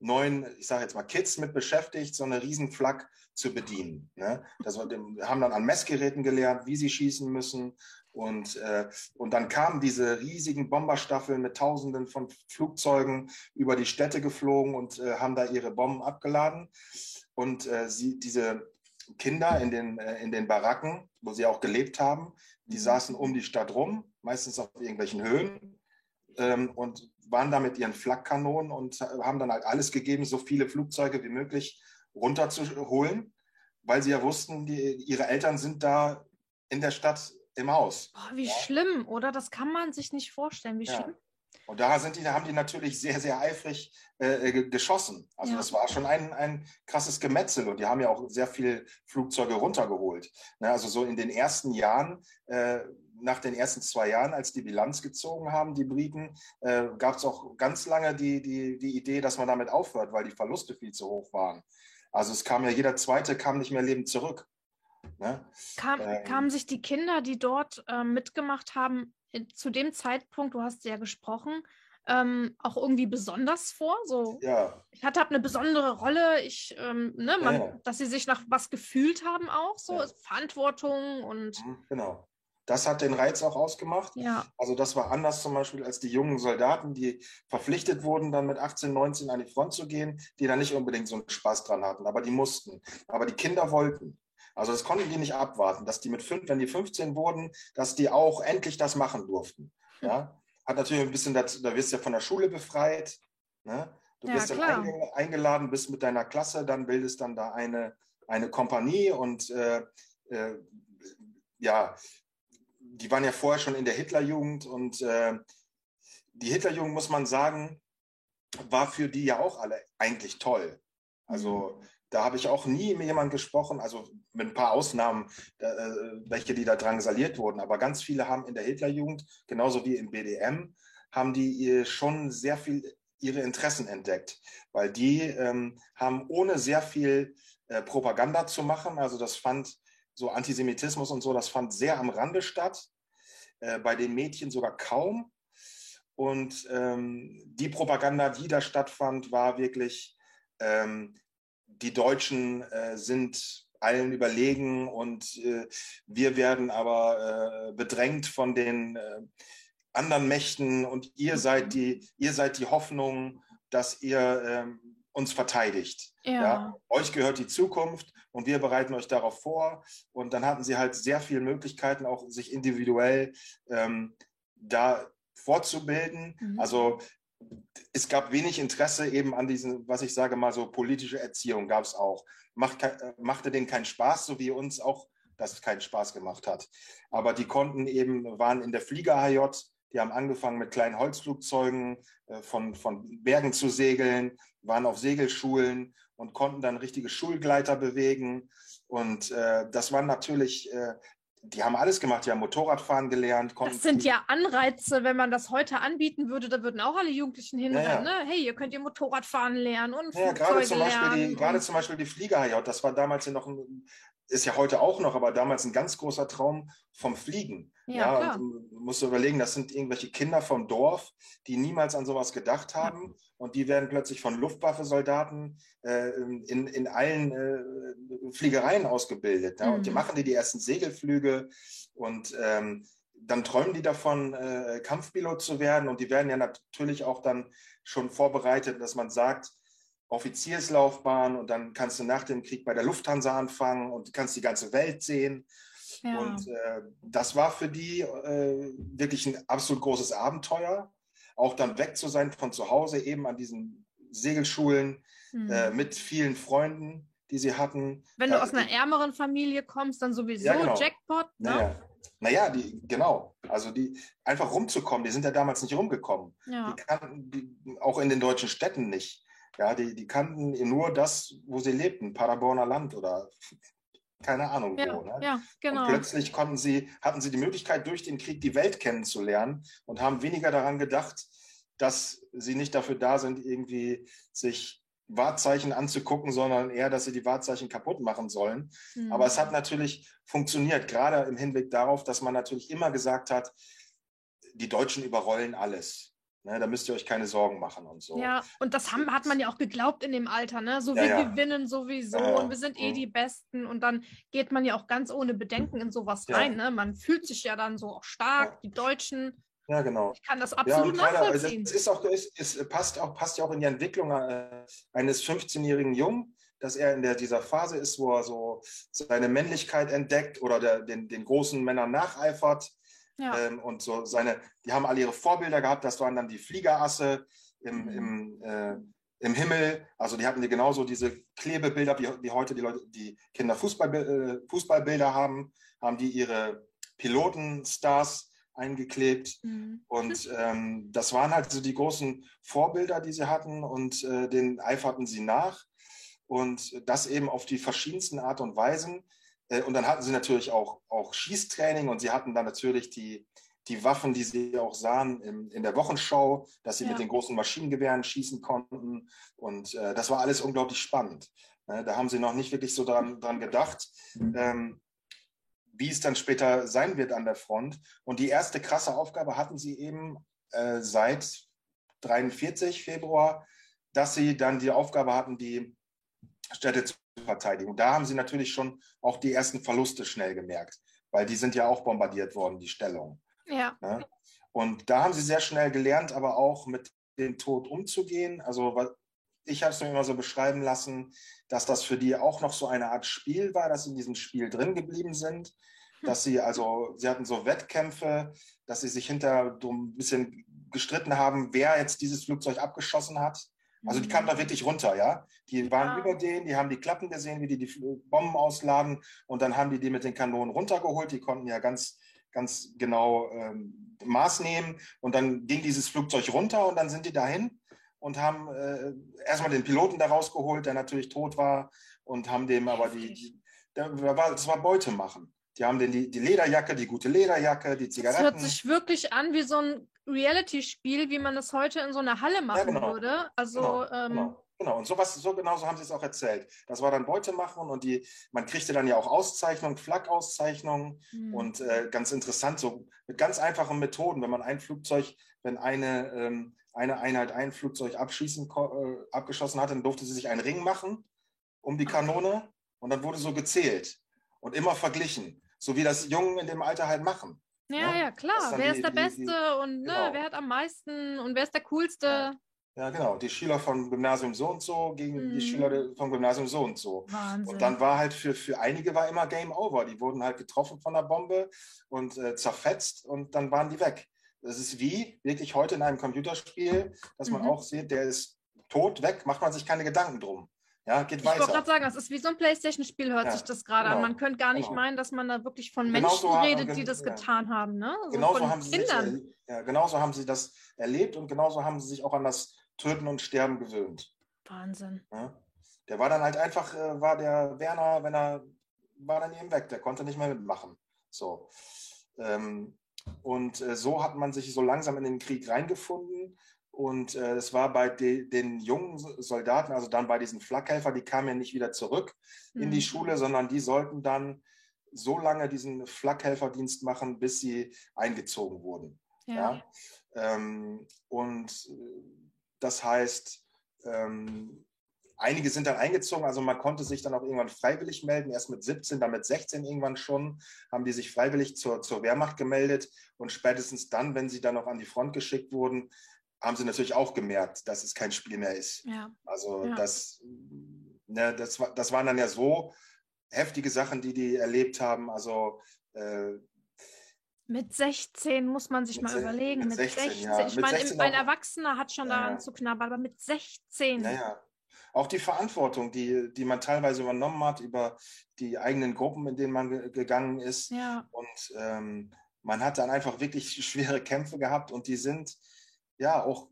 neun ich sage jetzt mal Kids mit beschäftigt, so eine riesen Flak zu bedienen. Ne? Das war, haben dann an Messgeräten gelernt, wie sie schießen müssen und, äh, und dann kamen diese riesigen Bomberstaffeln mit Tausenden von Flugzeugen über die Städte geflogen und äh, haben da ihre Bomben abgeladen. Und äh, sie, diese Kinder in den, äh, in den Baracken, wo sie auch gelebt haben, die mhm. saßen um die Stadt rum, meistens auf irgendwelchen Höhen ähm, und waren da mit ihren Flakkanonen und haben dann halt alles gegeben, so viele Flugzeuge wie möglich runterzuholen, weil sie ja wussten, die, ihre Eltern sind da in der Stadt im Haus. Oh, wie ja. schlimm, oder? Das kann man sich nicht vorstellen, wie ja. schlimm. Und da sind die, da haben die natürlich sehr, sehr eifrig äh, äh geschossen. Also ja. das war schon ein, ein krasses Gemetzel und die haben ja auch sehr viele Flugzeuge runtergeholt. Ne, also so in den ersten Jahren äh, nach den ersten zwei Jahren, als die Bilanz gezogen haben, die Briten, äh, gab es auch ganz lange die, die, die Idee, dass man damit aufhört, weil die Verluste viel zu hoch waren. Also es kam ja jeder Zweite, kam nicht mehr lebend zurück. Ne? Kam, ähm, kamen sich die Kinder, die dort äh, mitgemacht haben, zu dem Zeitpunkt, du hast ja gesprochen, ähm, auch irgendwie besonders vor. So, ja. ich hatte eine besondere Rolle, ich, ähm, ne, man, ja, ja. dass sie sich nach was gefühlt haben auch, so Verantwortung und. Mhm, genau. Das hat den Reiz auch ausgemacht. Ja. Also das war anders zum Beispiel als die jungen Soldaten, die verpflichtet wurden, dann mit 18, 19 an die Front zu gehen, die da nicht unbedingt so einen Spaß dran hatten, aber die mussten. Aber die Kinder wollten. Also das konnten die nicht abwarten, dass die mit fünf, wenn die 15 wurden, dass die auch endlich das machen durften. Ja hat natürlich ein bisschen, das, da wirst du ja von der Schule befreit. Ne? Du ja, wirst dann eingeladen, bist mit deiner Klasse, dann bildest dann da eine, eine Kompanie und äh, äh, ja, die waren ja vorher schon in der Hitlerjugend und äh, die Hitlerjugend, muss man sagen, war für die ja auch alle eigentlich toll. Also mhm. Da habe ich auch nie mit jemandem gesprochen, also mit ein paar Ausnahmen, äh, welche die da drangsaliert wurden. Aber ganz viele haben in der Hitlerjugend, genauso wie im BDM, haben die schon sehr viel ihre Interessen entdeckt, weil die ähm, haben ohne sehr viel äh, Propaganda zu machen, also das fand so Antisemitismus und so, das fand sehr am Rande statt, äh, bei den Mädchen sogar kaum. Und ähm, die Propaganda, die da stattfand, war wirklich ähm, die Deutschen äh, sind allen überlegen und äh, wir werden aber äh, bedrängt von den äh, anderen Mächten und ihr seid die, ihr seid die Hoffnung, dass ihr ähm, uns verteidigt. Ja. ja. Euch gehört die Zukunft und wir bereiten euch darauf vor. Und dann hatten sie halt sehr viele Möglichkeiten, auch sich individuell ähm, da vorzubilden. Mhm. Also es gab wenig Interesse eben an diesen, was ich sage mal so, politische Erziehung gab es auch. Macht, äh, machte denen keinen Spaß, so wie uns auch das keinen Spaß gemacht hat. Aber die konnten eben, waren in der Flieger HJ, die haben angefangen mit kleinen Holzflugzeugen äh, von, von Bergen zu segeln, waren auf Segelschulen und konnten dann richtige Schulgleiter bewegen. Und äh, das waren natürlich äh, die haben alles gemacht, die haben Motorradfahren gelernt. Das sind ja Anreize, wenn man das heute anbieten würde, da würden auch alle Jugendlichen hinrennen. Ja, ja. Ne? Hey, ihr könnt ihr Motorradfahren lernen und ja, gerade zum Beispiel lernen. Die, gerade zum Beispiel die Flieger, das war damals ja noch ein, ist ja heute auch noch, aber damals ein ganz großer Traum vom Fliegen. Ja, ja und musst du überlegen, das sind irgendwelche Kinder vom Dorf, die niemals an sowas gedacht haben ja. und die werden plötzlich von Luftwaffe-Soldaten äh, in, in allen äh, Fliegereien ausgebildet. Ja? Mhm. Und die mhm. machen die die ersten Segelflüge und ähm, dann träumen die davon, äh, Kampfpilot zu werden und die werden ja natürlich auch dann schon vorbereitet, dass man sagt, Offizierslaufbahn und dann kannst du nach dem Krieg bei der Lufthansa anfangen und kannst die ganze Welt sehen. Ja. Und äh, das war für die äh, wirklich ein absolut großes Abenteuer, auch dann weg zu sein von zu Hause, eben an diesen Segelschulen mhm. äh, mit vielen Freunden, die sie hatten. Wenn du aus einer ärmeren Familie kommst, dann sowieso ja, genau. Jackpot. Ne? Naja. Naja, die, genau. Also die einfach rumzukommen, die sind ja damals nicht rumgekommen. Ja. Die kannten die, auch in den deutschen Städten nicht. Ja, die, die kannten nur das, wo sie lebten, Paderborner Land oder keine Ahnung ja, wo. Ne? Ja, genau. Und plötzlich konnten sie, hatten sie die Möglichkeit, durch den Krieg die Welt kennenzulernen und haben weniger daran gedacht, dass sie nicht dafür da sind, irgendwie sich Wahrzeichen anzugucken, sondern eher, dass sie die Wahrzeichen kaputt machen sollen. Mhm. Aber es hat natürlich funktioniert, gerade im Hinblick darauf, dass man natürlich immer gesagt hat, die Deutschen überrollen alles. Ne, da müsst ihr euch keine Sorgen machen und so. Ja, und das haben, hat man ja auch geglaubt in dem Alter, ne? So, wir ja, gewinnen sowieso ja, und wir sind eh mhm. die Besten. Und dann geht man ja auch ganz ohne Bedenken in sowas rein, ne? Man fühlt sich ja dann so auch stark, die Deutschen. Ja, genau. Ich kann das absolut ja, nachvollziehen. Es ist auch, es, es passt, auch, passt ja auch in die Entwicklung äh, eines 15-jährigen Jungen, dass er in der, dieser Phase ist, wo er so seine Männlichkeit entdeckt oder der, den, den großen Männern nacheifert ja. Ähm, und so seine, die haben alle ihre Vorbilder gehabt, das waren dann die Fliegerasse im, mhm. im, äh, im Himmel. Also die hatten die genauso diese Klebebilder, wie, wie heute die Leute, die Kinder Fußball, äh, Fußballbilder haben, haben die ihre Pilotenstars eingeklebt. Mhm. Und ähm, das waren halt so die großen Vorbilder, die sie hatten und äh, den eiferten sie nach. Und das eben auf die verschiedensten Art und Weisen. Äh, und dann hatten sie natürlich auch, auch Schießtraining und sie hatten dann natürlich die, die Waffen, die sie auch sahen in, in der Wochenschau, dass sie ja. mit den großen Maschinengewehren schießen konnten. Und äh, das war alles unglaublich spannend. Ne? Da haben sie noch nicht wirklich so dran, dran gedacht, mhm. ähm, wie es dann später sein wird an der Front. Und die erste krasse Aufgabe hatten sie eben äh, seit 43 Februar, dass sie dann die Aufgabe hatten, die Städte zu verteidigen. Da haben sie natürlich schon auch die ersten Verluste schnell gemerkt, weil die sind ja auch bombardiert worden, die Stellung. Ja. Ne? Und da haben sie sehr schnell gelernt, aber auch mit dem Tod umzugehen. Also ich habe es mir immer so beschreiben lassen, dass das für die auch noch so eine Art Spiel war, dass sie in diesem Spiel drin geblieben sind. Hm. Dass sie also, sie hatten so Wettkämpfe, dass sie sich hinter so ein bisschen gestritten haben, wer jetzt dieses Flugzeug abgeschossen hat. Also die kamen da mhm. wirklich runter, ja. Die waren ja. über denen, die haben die Klappen gesehen, wie die die Bomben ausladen und dann haben die die mit den Kanonen runtergeholt. Die konnten ja ganz, ganz genau ähm, Maß nehmen und dann ging dieses Flugzeug runter und dann sind die dahin und haben äh, erstmal den Piloten da rausgeholt, der natürlich tot war und haben dem aber die, die das war, das war Beute machen. Die haben den, die, die Lederjacke, die gute Lederjacke, die Zigaretten. Das hört sich wirklich an wie so ein Reality-Spiel, wie man es heute in so einer Halle machen ja, genau. würde. Also, genau, ähm, genau. genau. Und sowas, so genau so haben sie es auch erzählt. Das war dann Beute machen und die, man kriegte dann ja auch Auszeichnungen, Flak-Auszeichnungen mhm. und äh, ganz interessant, so mit ganz einfachen Methoden, wenn man ein Flugzeug, wenn eine, ähm, eine Einheit ein Flugzeug abschießen, äh, abgeschossen hat, dann durfte sie sich einen Ring machen um die Kanone und dann wurde so gezählt und immer verglichen, so wie das Jungen in dem Alter halt machen. Ja, ne? ja, klar. Wer die, ist der die, Beste die, und ne, genau. wer hat am meisten und wer ist der Coolste? Ja. Genau. Die Schüler vom Gymnasium so und so gegen mhm. die Schüler vom Gymnasium so und so. Wahnsinn. Und dann war halt für, für einige war immer Game Over. Die wurden halt getroffen von der Bombe und äh, zerfetzt und dann waren die weg. Das ist wie wirklich heute in einem Computerspiel, dass man mhm. auch sieht, der ist tot, weg, macht man sich keine Gedanken drum. Ja, geht ich weiter. Ich wollte gerade sagen, das ist wie so ein Playstation-Spiel, hört ja, sich das gerade genau, an. Man könnte gar nicht genau. meinen, dass man da wirklich von Menschen genauso redet, haben, die das ja. getan haben. Ne? So genauso, haben sie Kindern. Sich, ja, genauso haben sie das erlebt und genauso haben sie sich auch an das Töten und Sterben gewöhnt. Wahnsinn. Ja? Der war dann halt einfach, äh, war der Werner, wenn er, war dann eben weg, der konnte nicht mehr mitmachen. So. Ähm, und äh, so hat man sich so langsam in den Krieg reingefunden und äh, es war bei de, den jungen Soldaten, also dann bei diesen Flakhelfer, die kamen ja nicht wieder zurück mhm. in die mhm. Schule, sondern die sollten dann so lange diesen Flakhelferdienst machen, bis sie eingezogen wurden. Ja. ja? Ähm, und äh, das heißt, ähm, einige sind dann eingezogen, also man konnte sich dann auch irgendwann freiwillig melden, erst mit 17, dann mit 16 irgendwann schon, haben die sich freiwillig zur, zur Wehrmacht gemeldet und spätestens dann, wenn sie dann noch an die Front geschickt wurden, haben sie natürlich auch gemerkt, dass es kein Spiel mehr ist. Ja. Also ja. Das, ne, das, das waren dann ja so heftige Sachen, die die erlebt haben. Also äh, mit 16 muss man sich mal überlegen. Mit 16, 16. Ja. ich meine, ein Erwachsener hat schon daran zu knabbern, aber mit 16. Naja. Auch die Verantwortung, die, die man teilweise übernommen hat über die eigenen Gruppen, in denen man gegangen ist. Ja. Und ähm, man hat dann einfach wirklich schwere Kämpfe gehabt und die sind ja auch,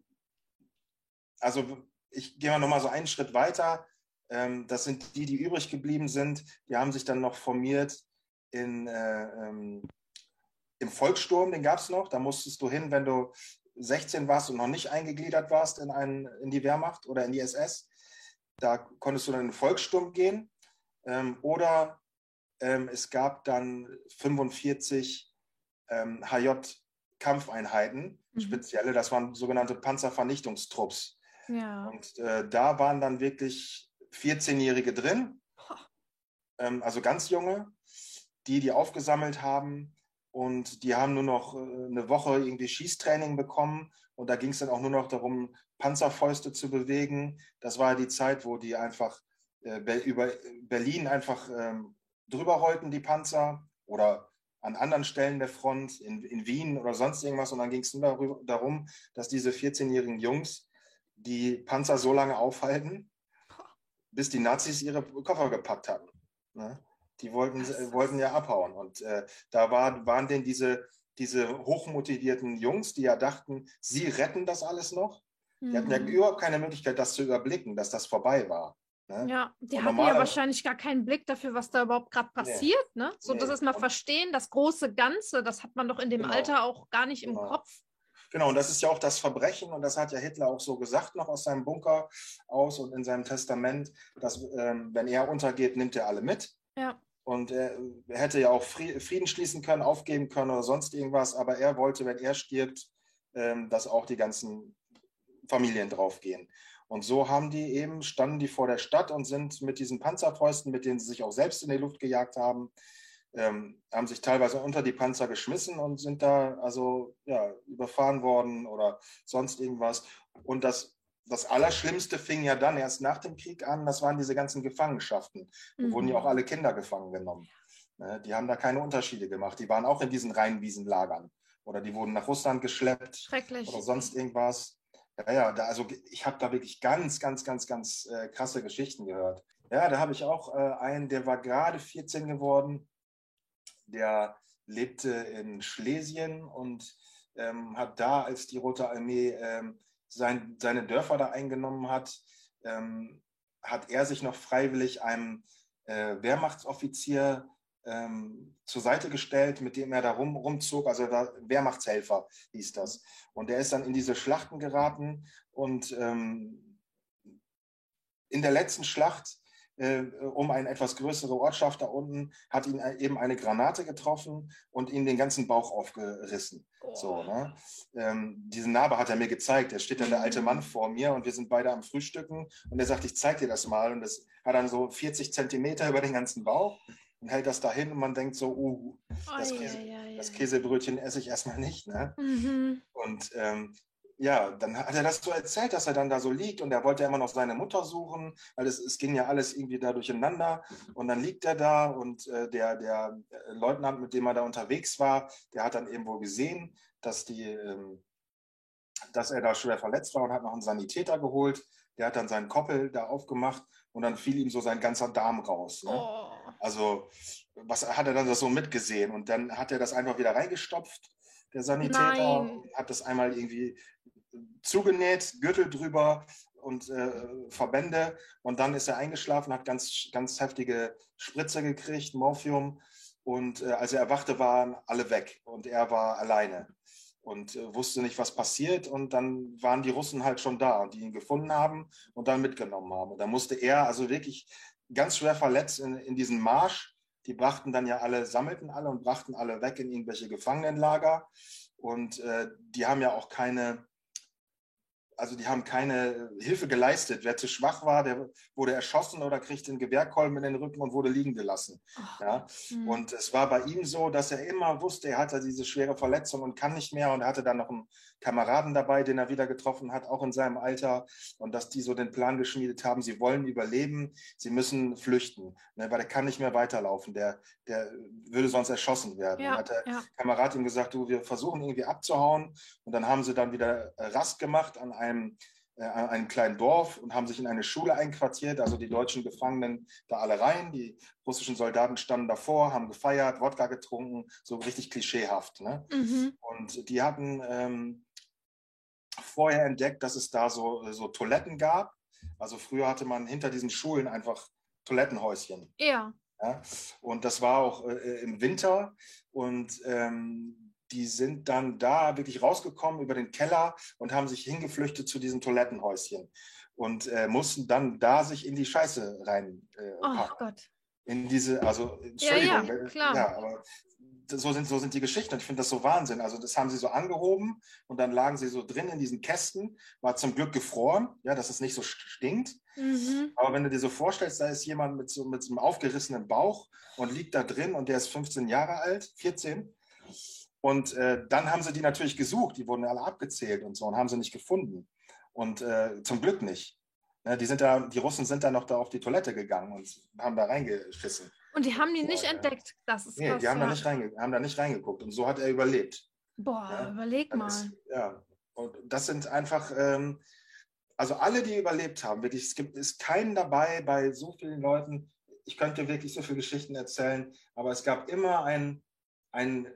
also ich gehe mal nochmal so einen Schritt weiter. Ähm, das sind die, die übrig geblieben sind. Die haben sich dann noch formiert in, äh, ähm, im Volkssturm, den gab es noch. Da musstest du hin, wenn du 16 warst und noch nicht eingegliedert warst in, einen, in die Wehrmacht oder in die SS. Da konntest du dann in den Volkssturm gehen. Ähm, oder ähm, es gab dann 45 ähm, HJ-Kampfeinheiten, mhm. spezielle, das waren sogenannte Panzervernichtungstrupps. Ja. Und äh, da waren dann wirklich 14-Jährige drin, ähm, also ganz junge, die die aufgesammelt haben und die haben nur noch äh, eine Woche irgendwie Schießtraining bekommen und da ging es dann auch nur noch darum, Panzerfäuste zu bewegen. Das war die Zeit, wo die einfach äh, über Berlin einfach ähm, drüber rollten, die Panzer oder an anderen Stellen der Front, in, in Wien oder sonst irgendwas. Und dann ging es nur darum, dass diese 14-jährigen Jungs die Panzer so lange aufhalten, bis die Nazis ihre Koffer gepackt hatten. Ne? Die wollten, äh, wollten ja abhauen. Und äh, da war, waren denn diese, diese hochmotivierten Jungs, die ja dachten, sie retten das alles noch. Die hatten ja mhm. überhaupt keine Möglichkeit, das zu überblicken, dass das vorbei war. Ne? Ja, die hatten ja wahrscheinlich gar keinen Blick dafür, was da überhaupt gerade passiert. Nee. Ne? So, nee. das ist mal verstehen, das große Ganze, das hat man doch in dem genau. Alter auch gar nicht im genau. Kopf. Genau, und das ist ja auch das Verbrechen, und das hat ja Hitler auch so gesagt, noch aus seinem Bunker aus und in seinem Testament, dass ähm, wenn er untergeht, nimmt er alle mit. Ja. Und er, er hätte ja auch Frieden schließen können, aufgeben können oder sonst irgendwas, aber er wollte, wenn er stirbt, ähm, dass auch die ganzen Familien draufgehen. Und so haben die eben, standen die vor der Stadt und sind mit diesen Panzerfäusten, mit denen sie sich auch selbst in die Luft gejagt haben, ähm, haben sich teilweise unter die Panzer geschmissen und sind da also ja, überfahren worden oder sonst irgendwas. Und das, das Allerschlimmste fing ja dann erst nach dem Krieg an, das waren diese ganzen Gefangenschaften. Da mhm. wurden ja auch alle Kinder gefangen genommen. Ne, die haben da keine Unterschiede gemacht. Die waren auch in diesen Rheinwiesenlagern. Oder die wurden nach Russland geschleppt. Schrecklich. Oder sonst irgendwas. Ja, ja, da, also ich habe da wirklich ganz, ganz, ganz, ganz äh, krasse Geschichten gehört. Ja, da habe ich auch äh, einen, der war gerade 14 geworden, der lebte in Schlesien und ähm, hat da, als die Rote Armee ähm, sein, seine Dörfer da eingenommen hat, ähm, hat er sich noch freiwillig einem äh, Wehrmachtsoffizier ähm, zur Seite gestellt, mit dem er da rum, rumzog. Also da, Wehrmachtshelfer hieß das. Und der ist dann in diese Schlachten geraten und ähm, in der letzten Schlacht äh, um eine etwas größere Ortschaft da unten, hat ihn eben eine Granate getroffen und ihm den ganzen Bauch aufgerissen. Oh. So, ne? ähm, diese Narbe hat er mir gezeigt. Da steht dann der alte Mann vor mir und wir sind beide am Frühstücken und er sagt, ich zeig dir das mal. Und das hat dann so 40 Zentimeter über den ganzen Bauch und hält das dahin und man denkt so, uh, das, Käse, das Käsebrötchen esse ich erstmal nicht. Ne? Mhm. Und ähm, ja, dann hat er das so erzählt, dass er dann da so liegt und er wollte immer noch seine Mutter suchen, weil es, es ging ja alles irgendwie da durcheinander und dann liegt er da und äh, der, der äh, Leutnant, mit dem er da unterwegs war, der hat dann eben wohl gesehen, dass die, ähm, dass er da schwer verletzt war und hat noch einen Sanitäter geholt, der hat dann seinen Koppel da aufgemacht und dann fiel ihm so sein ganzer Darm raus. Ne? Oh. Also, was hat er dann so mitgesehen? Und dann hat er das einfach wieder reingestopft, der Sanitäter, Nein. hat das einmal irgendwie zugenäht, Gürtel drüber und äh, Verbände. Und dann ist er eingeschlafen, hat ganz, ganz heftige Spritze gekriegt, Morphium. Und äh, als er erwachte, waren alle weg und er war alleine und äh, wusste nicht, was passiert. Und dann waren die Russen halt schon da und die ihn gefunden haben und dann mitgenommen haben. Und dann musste er also wirklich ganz schwer verletzt in, in diesen Marsch. Die brachten dann ja alle, sammelten alle und brachten alle weg in irgendwelche Gefangenenlager. Und äh, die haben ja auch keine, also die haben keine Hilfe geleistet. Wer zu schwach war, der wurde erschossen oder kriegte einen Gewehrkolben in den Rücken und wurde liegen gelassen. Oh. Ja? Mhm. Und es war bei ihm so, dass er immer wusste, er hatte diese schwere Verletzung und kann nicht mehr. Und hatte dann noch einen Kameraden dabei, den er wieder getroffen hat, auch in seinem Alter. Und dass die so den Plan geschmiedet haben, sie wollen überleben, sie müssen flüchten, ne? weil er kann nicht mehr weiterlaufen. Der, der würde sonst erschossen werden. Ja, hat der ja. Kamerad ihm gesagt, du, wir versuchen irgendwie abzuhauen. Und dann haben sie dann wieder Rast gemacht an einem äh, einem kleinen Dorf und haben sich in eine Schule einquartiert, also die deutschen Gefangenen da alle rein. Die russischen Soldaten standen davor, haben gefeiert, Wodka getrunken, so richtig klischeehaft. Ne? Mhm. Und die hatten ähm, vorher entdeckt, dass es da so, so Toiletten gab. Also früher hatte man hinter diesen Schulen einfach Toilettenhäuschen. Ja. ja? Und das war auch äh, im Winter. Und ähm, die sind dann da wirklich rausgekommen über den Keller und haben sich hingeflüchtet zu diesen Toilettenhäuschen und äh, mussten dann da sich in die Scheiße rein. Äh, oh Gott. In diese, also, Entschuldigung, ja, ja, klar. ja aber so sind, so sind die Geschichten. Und ich finde das so Wahnsinn. Also, das haben sie so angehoben und dann lagen sie so drin in diesen Kästen, war zum Glück gefroren, ja, dass es nicht so stinkt. Mhm. Aber wenn du dir so vorstellst, da ist jemand mit so, mit so einem aufgerissenen Bauch und liegt da drin und der ist 15 Jahre alt, 14 und äh, dann haben sie die natürlich gesucht, die wurden alle abgezählt und so und haben sie nicht gefunden. Und äh, zum Glück nicht. Ja, die, sind da, die Russen sind dann noch da auf die Toilette gegangen und haben da reingeschissen. Und die haben die nicht ja, entdeckt. Das ist nee, krass, die haben, ja. da nicht reinge haben da nicht reingeguckt. Und so hat er überlebt. Boah, ja, überleg mal. Ist, ja, und das sind einfach, ähm, also alle, die überlebt haben, wirklich, es gibt ist keinen dabei bei so vielen Leuten. Ich könnte wirklich so viele Geschichten erzählen, aber es gab immer ein, ein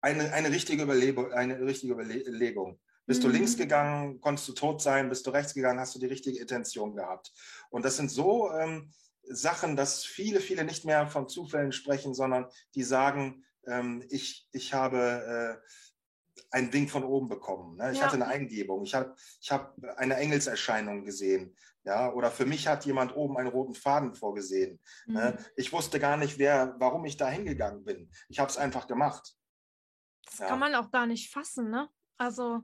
eine, eine richtige Überlegung, eine richtige Überlegung. Bist mhm. du links gegangen, konntest du tot sein, bist du rechts gegangen, hast du die richtige Intention gehabt. Und das sind so ähm, Sachen, dass viele, viele nicht mehr von Zufällen sprechen, sondern die sagen, ähm, ich, ich habe äh, einen Wink von oben bekommen. Ne? Ich ja. hatte eine Eingebung, ich habe ich hab eine Engelserscheinung gesehen. Ja, oder für mich hat jemand oben einen roten Faden vorgesehen. Ne? Mhm. Ich wusste gar nicht, wer, warum ich da hingegangen bin. Ich habe es einfach gemacht. Das ja. kann man auch gar nicht fassen, ne? Also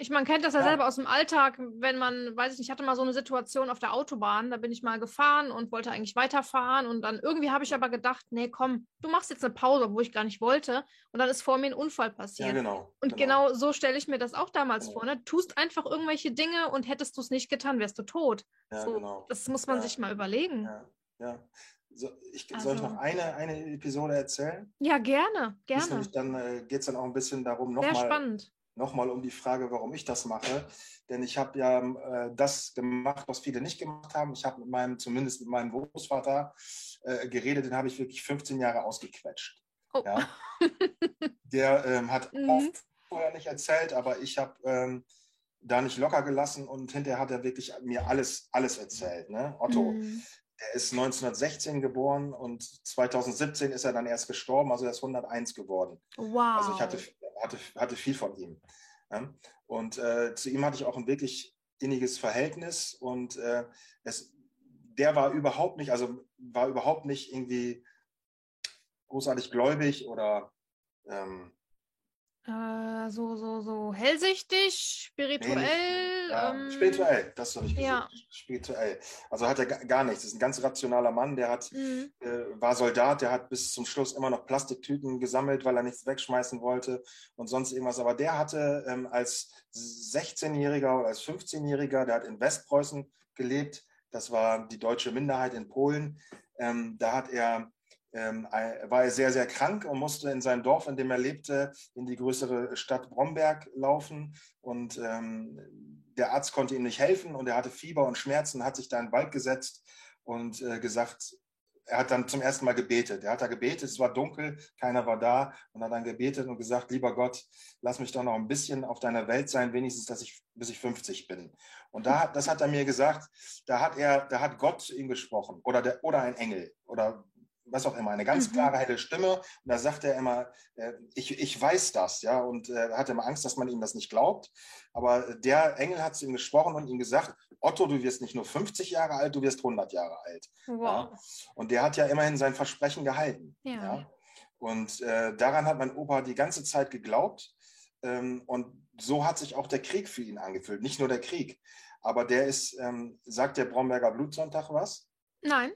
ich, man kennt das ja, ja, selber aus dem Alltag, wenn man, weiß ich nicht, ich hatte mal so eine Situation auf der Autobahn, da bin ich mal gefahren und wollte eigentlich weiterfahren und dann irgendwie habe ich aber gedacht, nee, komm, du machst jetzt eine Pause, wo ich gar nicht wollte und dann ist vor mir ein Unfall passiert. Ja, genau. Und genau, genau so stelle ich mir das auch damals genau. vor, ne? Tust einfach irgendwelche Dinge und hättest du es nicht getan, wärst du tot. Ja, so, genau. Das muss man sich mal überlegen. Ja, ja. So, ich, also, soll ich noch also eine, eine Episode erzählen? Ja, gerne, gerne. Nämlich, dann äh, geht es dann auch ein bisschen darum, nochmal spannend nochmal um die Frage, warum ich das mache. Denn ich habe ja äh, das gemacht, was viele nicht gemacht haben. Ich habe mit meinem, zumindest mit meinem Großvater äh, geredet, den habe ich wirklich 15 Jahre ausgequetscht. Oh. Ja? Der ähm, hat mhm. oft vorher nicht erzählt, aber ich habe ähm, da nicht locker gelassen und hinterher hat er wirklich mir alles, alles erzählt. Ne? Otto, mhm. der ist 1916 geboren und 2017 ist er dann erst gestorben, also er ist 101 geworden. Wow. Also ich hatte hatte, hatte viel von ihm. Ja? Und äh, zu ihm hatte ich auch ein wirklich inniges Verhältnis und äh, es, der war überhaupt nicht, also war überhaupt nicht irgendwie großartig gläubig oder ähm, äh, so, so, so hellsichtig, spirituell. Nee, ja, ähm, spirituell, das habe ich gesagt. Ja. Spirituell. Also hat er gar nichts. Das ist ein ganz rationaler Mann, der hat, mhm. äh, war Soldat, der hat bis zum Schluss immer noch Plastiktüten gesammelt, weil er nichts wegschmeißen wollte und sonst irgendwas. Aber der hatte ähm, als 16-Jähriger oder als 15-Jähriger, der hat in Westpreußen gelebt. Das war die deutsche Minderheit in Polen. Ähm, da hat er ähm, war er sehr, sehr krank und musste in sein Dorf, in dem er lebte, in die größere Stadt Bromberg laufen. Und ähm, der Arzt konnte ihm nicht helfen und er hatte Fieber und Schmerzen, hat sich da in den Wald gesetzt und äh, gesagt, er hat dann zum ersten Mal gebetet. Er hat da gebetet, es war dunkel, keiner war da und hat dann gebetet und gesagt, lieber Gott, lass mich doch noch ein bisschen auf deiner Welt sein, wenigstens, dass ich bis ich 50 bin. Und da, das hat er mir gesagt, da hat er, da hat Gott zu ihm gesprochen oder, der, oder ein Engel oder was auch immer, eine ganz mhm. klare, helle Stimme. Und da sagt er immer, äh, ich, ich weiß das, ja, und äh, hatte immer Angst, dass man ihm das nicht glaubt. Aber der Engel hat zu ihm gesprochen und ihm gesagt, Otto, du wirst nicht nur 50 Jahre alt, du wirst 100 Jahre alt. Wow. Ja? Und der hat ja immerhin sein Versprechen gehalten. Ja. ja? Und äh, daran hat mein Opa die ganze Zeit geglaubt. Ähm, und so hat sich auch der Krieg für ihn angefühlt. Nicht nur der Krieg, aber der ist, ähm, sagt der Bromberger Blutsonntag was? Nein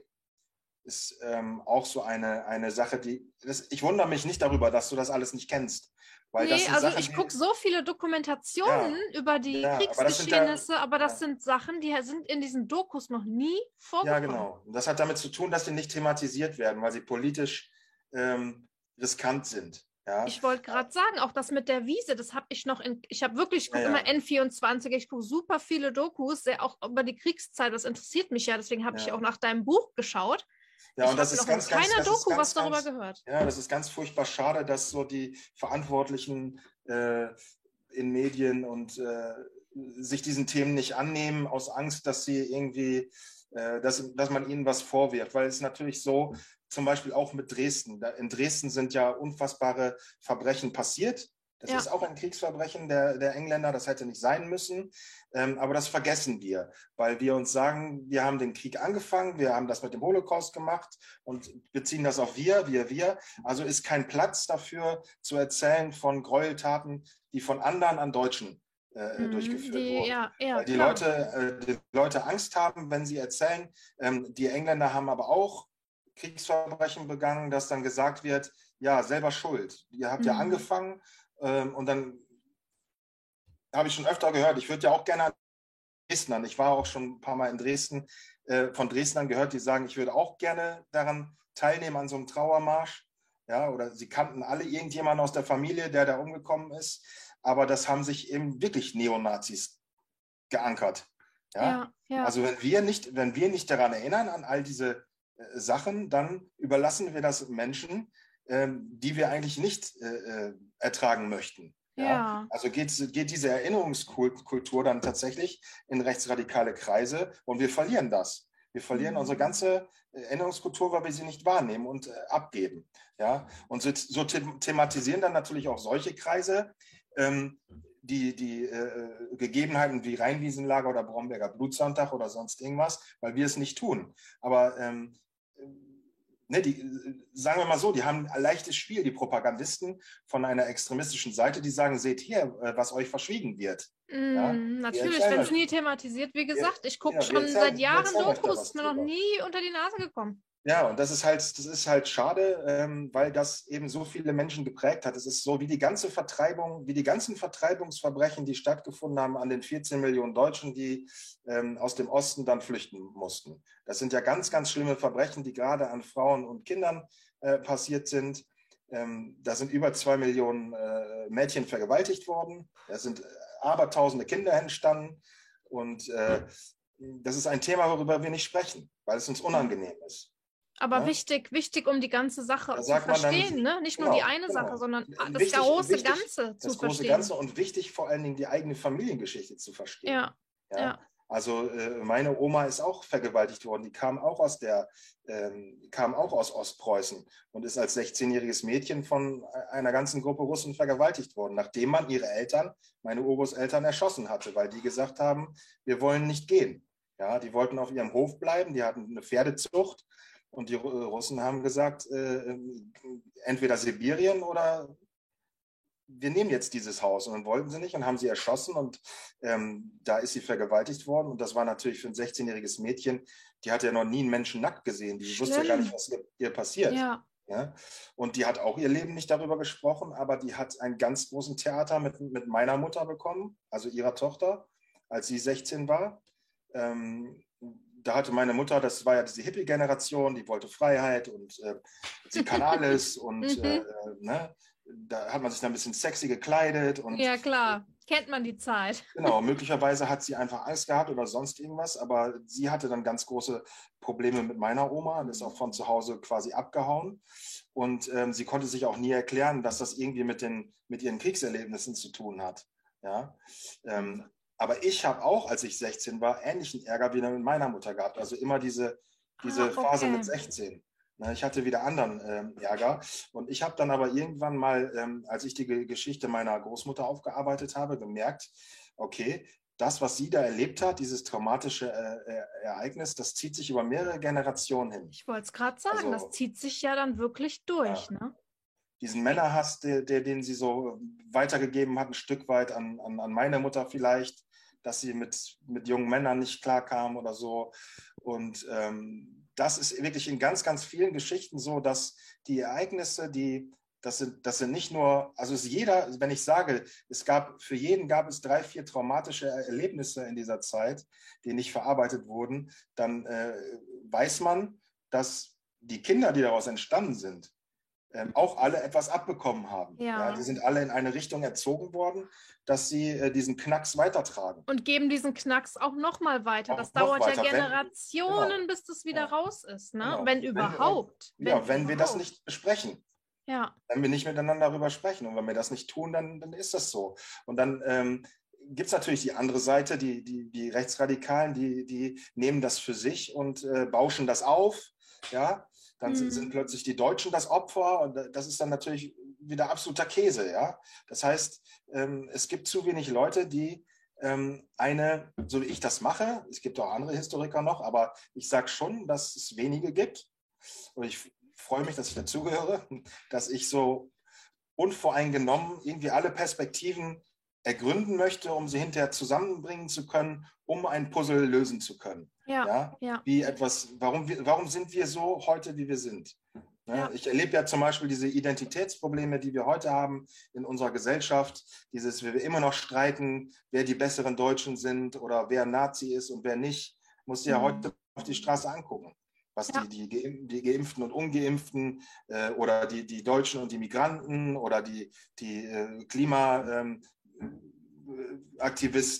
ist ähm, auch so eine, eine Sache, die. Das, ich wundere mich nicht darüber, dass du das alles nicht kennst. Weil nee, also Sachen, ich gucke so viele Dokumentationen ja, über die ja, Kriegsgeschehnisse, aber das, sind, aber das ja. sind Sachen, die sind in diesen Dokus noch nie vorgekommen. Ja, genau. Und das hat damit zu tun, dass die nicht thematisiert werden, weil sie politisch ähm, riskant sind. Ja. Ich wollte gerade sagen, auch das mit der Wiese, das habe ich noch in, ich habe wirklich, ich gucke ja, ja. immer N24, ich gucke super viele Dokus, sehr auch über die Kriegszeit, das interessiert mich ja, deswegen habe ich auch nach deinem Buch geschaut. Ja, ich und das ist ganz, ganz, keiner Doku ganz, was darüber gehört. Ja, das ist ganz furchtbar schade, dass so die Verantwortlichen äh, in Medien und äh, sich diesen Themen nicht annehmen, aus Angst, dass sie irgendwie, äh, dass, dass man ihnen was vorwirft. Weil es ist natürlich so, zum Beispiel auch mit Dresden. In Dresden sind ja unfassbare Verbrechen passiert. Das ja. ist auch ein Kriegsverbrechen der, der Engländer, das hätte nicht sein müssen. Ähm, aber das vergessen wir, weil wir uns sagen, wir haben den Krieg angefangen, wir haben das mit dem Holocaust gemacht und beziehen das auf wir, wir, wir. Also ist kein Platz dafür zu erzählen von Gräueltaten, die von anderen an Deutschen äh, mhm, durchgeführt die, wurden. Ja, ja, die Leute, äh, die Leute Angst haben, wenn sie erzählen. Ähm, die Engländer haben aber auch Kriegsverbrechen begangen, dass dann gesagt wird, ja, selber schuld. Ihr habt mhm. ja angefangen ähm, und dann habe ich schon öfter gehört, ich würde ja auch gerne an Dresden, ich war auch schon ein paar Mal in Dresden, äh, von Dresdnern gehört, die sagen, ich würde auch gerne daran teilnehmen, an so einem Trauermarsch. Ja, oder sie kannten alle irgendjemanden aus der Familie, der da umgekommen ist. Aber das haben sich eben wirklich Neonazis geankert. Ja? ja, ja. Also wenn wir nicht, wenn wir nicht daran erinnern, an all diese äh, Sachen, dann überlassen wir das Menschen, ähm, die wir eigentlich nicht äh, äh, ertragen möchten. Ja. ja. Also geht, geht diese Erinnerungskultur dann tatsächlich in rechtsradikale Kreise und wir verlieren das. Wir verlieren mhm. unsere ganze Erinnerungskultur, weil wir sie nicht wahrnehmen und äh, abgeben. Ja? Und so, so thematisieren dann natürlich auch solche Kreise ähm, die, die äh, Gegebenheiten wie Rheinwiesenlager oder Bromberger Blutsonntag oder sonst irgendwas, weil wir es nicht tun. Aber ähm, ne, die, sagen wir mal so, die haben ein leichtes Spiel, die Propagandisten von einer extremistischen Seite, die sagen, seht hier, äh, was euch verschwiegen wird. Mm, ja? Natürlich, wenn es nie thematisiert. Wie gesagt, ich gucke ja, schon seit Jahren Dokus, ist mir noch nie unter die Nase gekommen. Ja, und das ist halt, das ist halt schade, ähm, weil das eben so viele Menschen geprägt hat. Es ist so wie die ganze Vertreibung, wie die ganzen Vertreibungsverbrechen, die stattgefunden haben an den 14 Millionen Deutschen, die ähm, aus dem Osten dann flüchten mussten. Das sind ja ganz, ganz schlimme Verbrechen, die gerade an Frauen und Kindern äh, passiert sind. Ähm, da sind über zwei Millionen äh, Mädchen vergewaltigt worden. Da sind äh, abertausende Kinder entstanden. Und äh, das ist ein Thema, worüber wir nicht sprechen, weil es uns unangenehm ist. Aber ja? wichtig, wichtig, um die ganze Sache zu verstehen, dann, ne? Nicht nur genau, die eine genau. Sache, sondern das wichtig, große wichtig, Ganze zu das verstehen. Das große Ganze und wichtig vor allen Dingen die eigene Familiengeschichte zu verstehen. Ja. ja? ja. Also äh, meine Oma ist auch vergewaltigt worden. Die kam auch aus der, ähm, kam auch aus Ostpreußen und ist als 16-jähriges Mädchen von einer ganzen Gruppe Russen vergewaltigt worden, nachdem man ihre Eltern, meine Urgroßeltern, erschossen hatte, weil die gesagt haben, wir wollen nicht gehen. Ja, die wollten auf ihrem Hof bleiben, die hatten eine Pferdezucht und die Russen haben gesagt, äh, ähm, entweder Sibirien oder wir nehmen jetzt dieses Haus. Und dann wollten sie nicht und haben sie erschossen. Und ähm, da ist sie vergewaltigt worden. Und das war natürlich für ein 16-jähriges Mädchen, die hat ja noch nie einen Menschen nackt gesehen. Die Schlimm. wusste ja gar nicht, was ihr, ihr passiert. Ja. Ja? Und die hat auch ihr Leben nicht darüber gesprochen, aber die hat einen ganz großen Theater mit, mit meiner Mutter bekommen, also ihrer Tochter, als sie 16 war. Ähm, da hatte meine Mutter, das war ja diese Hippie-Generation, die wollte Freiheit und äh, sie kann alles und mhm. äh, ne, da hat man sich dann ein bisschen sexy gekleidet. Und, ja, klar. Kennt man die Zeit. Genau, möglicherweise hat sie einfach Angst gehabt oder sonst irgendwas, aber sie hatte dann ganz große Probleme mit meiner Oma und ist auch von zu Hause quasi abgehauen. Und ähm, sie konnte sich auch nie erklären, dass das irgendwie mit, den, mit ihren Kriegserlebnissen zu tun hat. Ja? Ähm, aber ich habe auch, als ich 16 war, ähnlichen Ärger wie mit meiner Mutter gehabt. Also immer diese, diese ah, okay. Phase mit 16. Ne, ich hatte wieder anderen ähm, Ärger. Und ich habe dann aber irgendwann mal, ähm, als ich die Geschichte meiner Großmutter aufgearbeitet habe, gemerkt, okay, das, was sie da erlebt hat, dieses traumatische äh, Ereignis, das zieht sich über mehrere Generationen hin. Ich wollte es gerade sagen, also, das zieht sich ja dann wirklich durch. Ja. Ne? diesen Männerhass, der, der, den sie so weitergegeben hat, ein Stück weit an, an, an meine Mutter vielleicht, dass sie mit, mit jungen Männern nicht klarkam oder so. Und ähm, das ist wirklich in ganz, ganz vielen Geschichten so, dass die Ereignisse, die das sind, das sind nicht nur, also ist jeder, wenn ich sage, es gab, für jeden gab es drei, vier traumatische Erlebnisse in dieser Zeit, die nicht verarbeitet wurden, dann äh, weiß man, dass die Kinder, die daraus entstanden sind, ähm, auch alle etwas abbekommen haben. Ja. ja. die sind alle in eine Richtung erzogen worden, dass sie äh, diesen Knacks weitertragen. Und geben diesen Knacks auch nochmal weiter. Auch das dauert weiter. ja Generationen, wenn, genau. bis das wieder ja. raus ist, ne? Genau. wenn überhaupt. Wenn, ja, wenn, wenn wir das nicht besprechen. Ja. Wenn wir nicht miteinander darüber sprechen und wenn wir das nicht tun, dann, dann ist das so. Und dann ähm, gibt es natürlich die andere Seite, die, die, die Rechtsradikalen, die, die nehmen das für sich und äh, bauschen das auf. Ja, dann mhm. sind, plötzlich die Deutschen das Opfer und das ist dann natürlich wieder absoluter Käse. Ja? Das heißt, ähm, es gibt zu wenig Leute, die ähm, eine, so wie ich das mache, es gibt auch andere Historiker noch, aber ich sage schon, dass es wenige gibt. Und ich freue mich, dass ich dazugehöre, dass ich so unvoreingenommen irgendwie alle Perspektiven ergründen möchte, um sie hinterher zusammenbringen zu können, um ein Puzzle lösen zu können. Ja, ja? ja. Wie etwas, warum, wir, warum sind wir so heute, wie wir sind? Ne? Ja. Ich erlebe ja zum Beispiel diese Identitätsprobleme, die wir heute haben in unserer Gesellschaft. Dieses, wir immer noch streiten, wer die besseren Deutschen sind oder wer Nazi ist und wer nicht. Muss ja mhm. heute auf die Straße angucken was ja. die, die, die Geimpften und Ungeimpften äh, oder die, die Deutschen und die Migranten oder die, die äh, Klimaaktivisten ähm,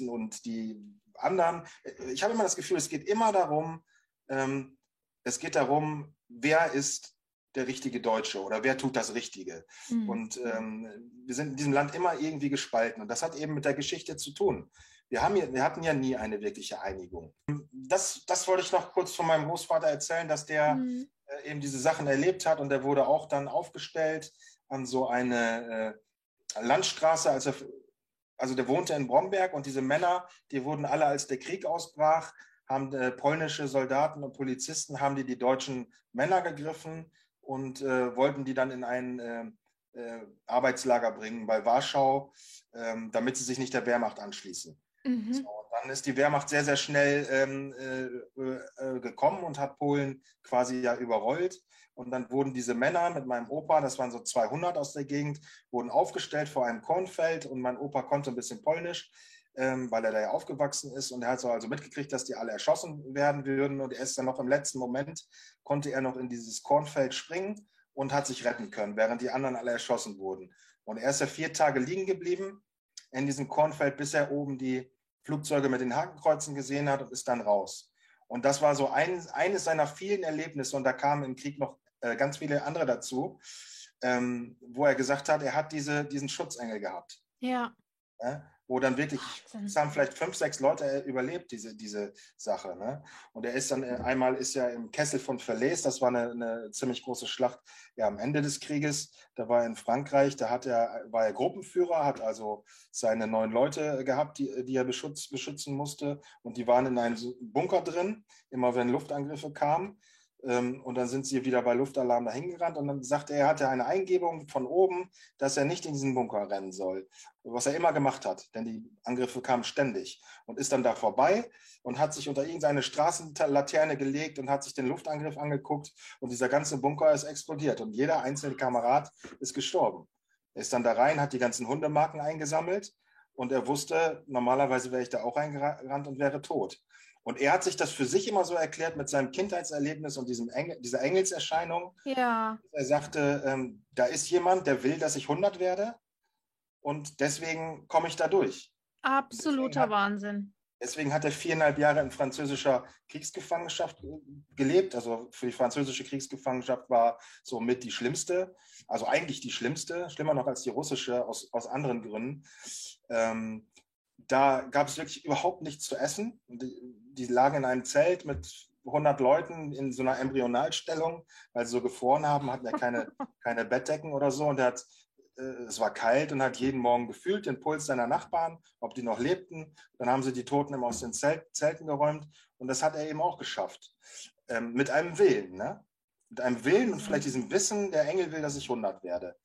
und die anderen. Ich habe immer das Gefühl, es geht immer darum, ähm, es geht darum, wer ist der richtige Deutsche oder wer tut das Richtige. Mhm. Und ähm, wir sind in diesem Land immer irgendwie gespalten und das hat eben mit der Geschichte zu tun. Wir, haben wir hatten ja nie eine wirkliche Einigung. Das, das wollte ich noch kurz von meinem Großvater erzählen, dass der mhm. äh, eben diese Sachen erlebt hat und der wurde auch dann aufgestellt an so eine äh, Landstraße, als er, also der wohnte in Bromberg und diese Männer, die wurden alle, als der Krieg ausbrach, haben äh, polnische Soldaten und Polizisten, haben die die deutschen Männer gegriffen und äh, wollten die dann in ein äh, äh Arbeitslager bringen bei Warschau, ähm, damit sie sich nicht der Wehrmacht anschließen. Mhm. So, dann ist die Wehrmacht sehr, sehr schnell ähm, äh, äh, gekommen und hat Polen quasi ja überrollt. Und dann wurden diese Männer mit meinem Opa, das waren so 200 aus der Gegend, wurden aufgestellt vor einem Kornfeld und mein Opa konnte ein bisschen Polnisch, ähm, weil er da ja aufgewachsen ist und er hat so also mitgekriegt, dass die alle erschossen werden würden und er ist dann noch im letzten Moment, konnte er noch in dieses Kornfeld springen und hat sich retten können, während die anderen alle erschossen wurden. Und er ist ja vier Tage liegen geblieben in diesem Kornfeld, bis er oben die Flugzeuge mit den Hakenkreuzen gesehen hat und ist dann raus. Und das war so ein, eines seiner vielen Erlebnisse und da kamen im Krieg noch äh, ganz viele andere dazu, ähm, wo er gesagt hat, er hat diese, diesen Schutzengel gehabt. Ja. ja wo dann wirklich, es haben vielleicht fünf, sechs Leute überlebt, diese, diese Sache. Ne? Und er ist dann, äh, einmal ist er im Kessel von Verlais, das war eine, eine, ziemlich große Schlacht ja, am Ende des Krieges. Da war er in Frankreich, da hat er, war er Gruppenführer, hat also seine neun Leute gehabt, die, die er beschütz, beschützen musste. Und die waren in einem Bunker drin, immer wenn Luftangriffe kamen. Ähm, und dann sind sie wieder bei Luftalarm dahin gerannt und dann sagte er, er hatte eine Eingebung von oben, dass er nicht in diesen Bunker rennen soll, was er immer gemacht hat, denn die Angriffe kamen ständig und ist dann da vorbei und hat sich unter irgendeine Straßenlaterne gelegt und hat sich den Luftangriff angeguckt und dieser ganze Bunker ist explodiert und jeder einzelne Kamerad ist gestorben. Er ist dann da rein, hat die ganzen Hundemarken eingesammelt und er wusste, normalerweise wäre ich da auch reingerannt und wäre tot. Und er hat sich das für sich immer so erklärt mit seinem Kindheitserlebnis und diesem Engel, dieser Engelserscheinung. Ja. Er sagte, ähm, da ist jemand, der will, dass ich 100 werde und deswegen komme ich da durch. Absoluter hat, Wahnsinn. Deswegen hat er viereinhalb Jahre in französischer Kriegsgefangenschaft gelebt. Also für die französische Kriegsgefangenschaft war somit die schlimmste, also eigentlich die schlimmste, schlimmer noch als die russische aus, aus anderen Gründen. Ähm, da gab es wirklich überhaupt nichts zu essen. Die, lagen in einem Zelt mit 100 Leuten in so einer Embryonalstellung, weil sie so gefroren haben, hatten ja keine, keine Bettdecken oder so. Und er hat, äh, es war kalt und hat jeden Morgen gefühlt den Puls seiner Nachbarn, ob die noch lebten. Dann haben sie die Toten immer aus den Zelt, Zelten geräumt. Und das hat er eben auch geschafft. Ähm, mit einem Willen, ne? Mit einem Willen und vielleicht diesem Wissen, der Engel will, dass ich 100 werde.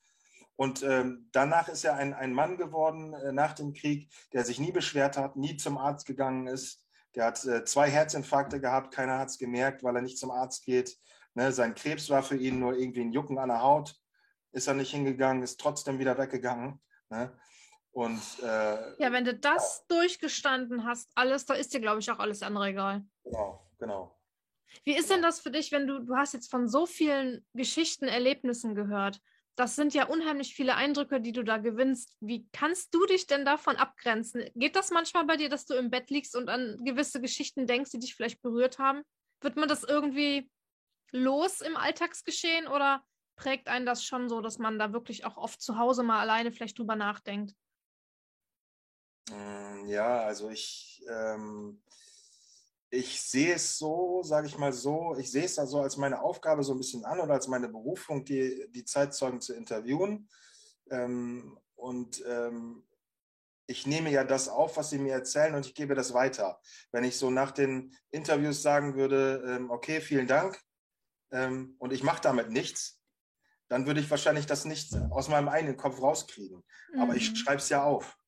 Und ähm, danach ist er ein, ein Mann geworden äh, nach dem Krieg, der sich nie beschwert hat, nie zum Arzt gegangen ist. Der hat äh, zwei Herzinfarkte gehabt, keiner hat es gemerkt, weil er nicht zum Arzt geht. Ne, sein Krebs war für ihn nur irgendwie ein Jucken an der Haut. Ist er nicht hingegangen, ist trotzdem wieder weggegangen. Ne? Und, äh, ja, wenn du das ja. durchgestanden hast, alles, da ist dir, glaube ich, auch alles andere egal. Genau, genau. Wie ist denn das für dich, wenn du, du hast jetzt von so vielen Geschichten, Erlebnissen gehört das sind ja unheimlich viele Eindrücke, die du da gewinnst. Wie kannst du dich denn davon abgrenzen? Geht das manchmal bei dir, dass du im Bett liegst und an gewisse Geschichten denkst, die dich vielleicht berührt haben? Wird man das irgendwie los im Alltagsgeschehen oder prägt einen das schon so, dass man da wirklich auch oft zu Hause mal alleine vielleicht drüber nachdenkt? Mm, ja, also ich, ähm, ich sehe es so, sage ich mal so, ich sehe es da so als meine Aufgabe so ein bisschen an oder als meine Berufung, die, die Zeitzeugen zu interviewen. Ähm, und ähm, ich nehme ja das auf, was sie mir erzählen und ich gebe das weiter. Wenn ich so nach den Interviews sagen würde, ähm, okay, vielen Dank ähm, und ich mache damit nichts, dann würde ich wahrscheinlich das nicht aus meinem eigenen Kopf rauskriegen. Mhm. Aber ich mhm. schreibe es ja auf.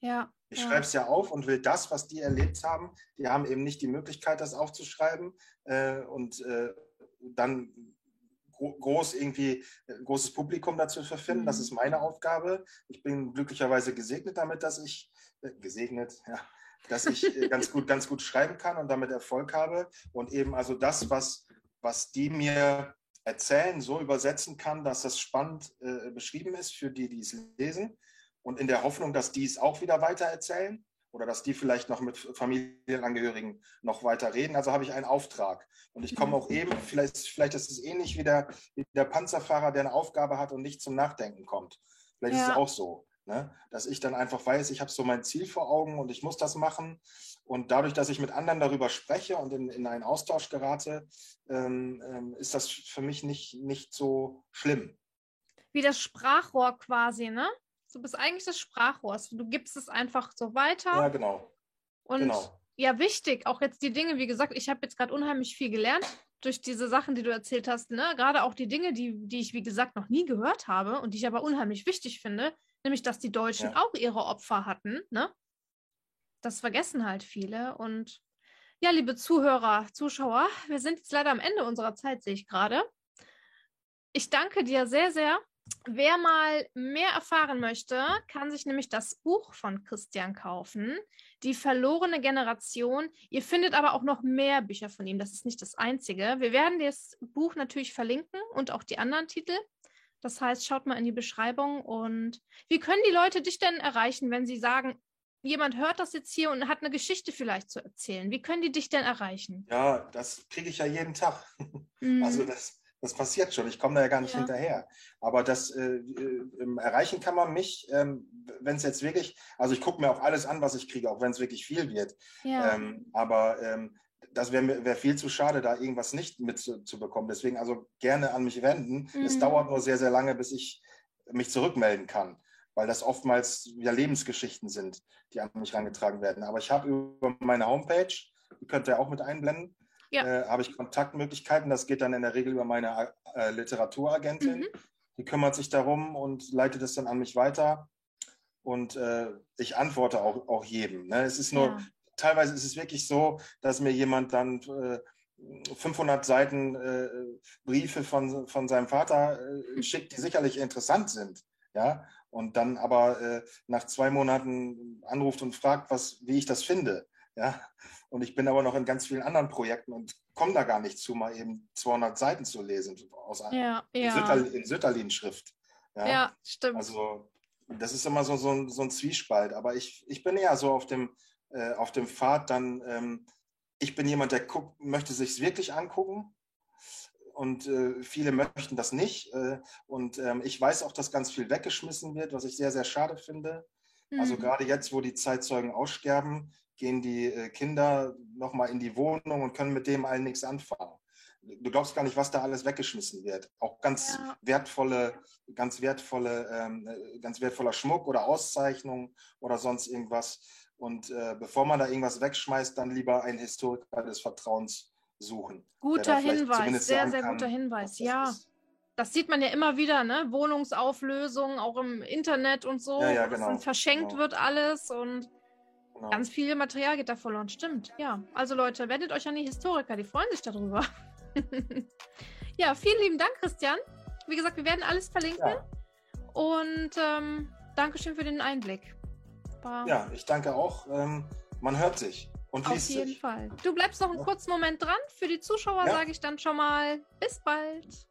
Ja. Ich ja. schreibe es ja auf und will das, was die erlebt haben. Die haben eben nicht die Möglichkeit, das aufzuschreiben äh, und äh, dann gro groß irgendwie äh, großes Publikum dazu verfinden. Mhm. Das ist meine Aufgabe. Ich bin glücklicherweise gesegnet damit, dass ich äh, gesegnet, ja, dass ich äh, ganz gut, ganz gut schreiben kann und damit Erfolg habe und eben also das, was, was die mir erzählen, so übersetzen kann, dass das spannend äh, beschrieben ist für die, die es lesen und in der Hoffnung, dass die es auch wieder weitererzählen oder dass die vielleicht noch mit Familienangehörigen noch weiter reden. Also habe ich einen Auftrag. Und ich komme auch mhm. eben, vielleicht, vielleicht ist es ähnlich wie der, wie der Panzerfahrer, der eine Aufgabe hat und nicht zum Nachdenken kommt. Vielleicht ja. ist es auch so. Ne? Dass ich dann einfach weiß, ich habe so mein Ziel vor Augen und ich muss das machen. Und dadurch, dass ich mit anderen darüber spreche und in, in einen Austausch gerate, ähm, ähm, ist das für mich nicht, nicht so schlimm. Wie das Sprachrohr quasi, ne? Du bist eigentlich das Sprachrohr. Du gibst es einfach so weiter. Ja, genau. Und genau. ja, wichtig, auch jetzt die Dinge, wie gesagt, ich habe jetzt gerade unheimlich viel gelernt durch diese Sachen, die du erzählt hast, ne? Gerade auch die Dinge, die, die ich, wie gesagt, noch nie gehört habe und die ich aber unheimlich wichtig finde, nämlich, dass die Deutschen ja. auch ihre Opfer hatten, ne? Das vergessen halt viele. Und ja, liebe Zuhörer, Zuschauer, wir sind jetzt leider am Ende unserer Zeit, sehe ich gerade. Ich danke dir sehr, sehr Wer mal mehr erfahren möchte, kann sich nämlich das Buch von Christian kaufen, Die verlorene Generation. Ihr findet aber auch noch mehr Bücher von ihm, das ist nicht das einzige. Wir werden das Buch natürlich verlinken und auch die anderen Titel. Das heißt, schaut mal in die Beschreibung und wie können die Leute dich denn erreichen, wenn sie sagen, jemand hört das jetzt hier und hat eine Geschichte vielleicht zu erzählen? Wie können die dich denn erreichen? Ja, das kriege ich ja jeden Tag. Mhm. Also das das passiert schon. Ich komme da ja gar nicht ja. hinterher. Aber das äh, äh, erreichen kann man mich, ähm, wenn es jetzt wirklich, also ich gucke mir auch alles an, was ich kriege, auch wenn es wirklich viel wird. Ja. Ähm, aber ähm, das wäre wär viel zu schade, da irgendwas nicht mitzubekommen. Deswegen also gerne an mich wenden. Mhm. Es dauert nur sehr, sehr lange, bis ich mich zurückmelden kann, weil das oftmals ja Lebensgeschichten sind, die an mich herangetragen werden. Aber ich habe über meine Homepage, die könnt ihr auch mit einblenden, ja. äh, habe ich Kontaktmöglichkeiten. Das geht dann in der Regel über meine äh, Literaturagentin. Mhm. Die kümmert sich darum und leitet es dann an mich weiter. Und äh, ich antworte auch, auch jedem. Ne? Es ist nur, ja. teilweise ist es wirklich so, dass mir jemand dann 500 äh, Seiten äh, Briefe von, von seinem Vater äh, mhm. schickt, die sicherlich interessant sind. Ja, und dann aber nach zwei Monaten anruft und fragt, was, wie ich das finde. Ja, und ich bin aber noch in ganz vielen anderen Projekten und komme da gar nicht zu, mal eben 200 Seiten zu lesen aus ja, ja. Sütterlin, in Sütterlin-Schrift. Ja? ja, stimmt. Also das ist immer so, so, ein, so ein Zwiespalt. Aber ich, ich bin eher so auf dem, äh, auf dem Pfad dann, ähm, ich bin jemand, der guckt, möchte sich wirklich angucken. Und äh, viele möchten das nicht. Äh, und ähm, ich weiß auch, dass ganz viel weggeschmissen wird, was ich sehr, sehr schade finde. Also mhm. Also gerade jetzt, wo die Zeitzeugen aussterben, gehen die äh, Kinder nochmal in die Wohnung und können mit dem allen nichts anfangen. Du glaubst gar nicht, was da alles weggeschmissen wird. Auch ganz ja. wertvolle, ganz wertvolle, ähm, äh, ganz wertvoller Schmuck oder Auszeichnung oder sonst irgendwas. Und äh, bevor man da irgendwas wegschmeißt, dann lieber einen Historiker des Vertrauens suchen. Guter Hinweis, sehr, sehr guter Hinweis, ja. Ist. Das sieht man ja immer wieder, ne? Wohnungsauflösung, auch im Internet und so. Ja, ja, genau, verschenkt genau. wird alles und Genau. Ganz viel Material geht da verloren, stimmt. Ja, also Leute, wendet euch an die Historiker, die freuen sich darüber. ja, vielen lieben Dank, Christian. Wie gesagt, wir werden alles verlinken. Ja. Und ähm, Dankeschön für den Einblick. War ja, ich danke auch. Ähm, man hört sich und Auf jeden sich. Fall. Du bleibst noch einen kurzen Moment dran. Für die Zuschauer ja. sage ich dann schon mal bis bald.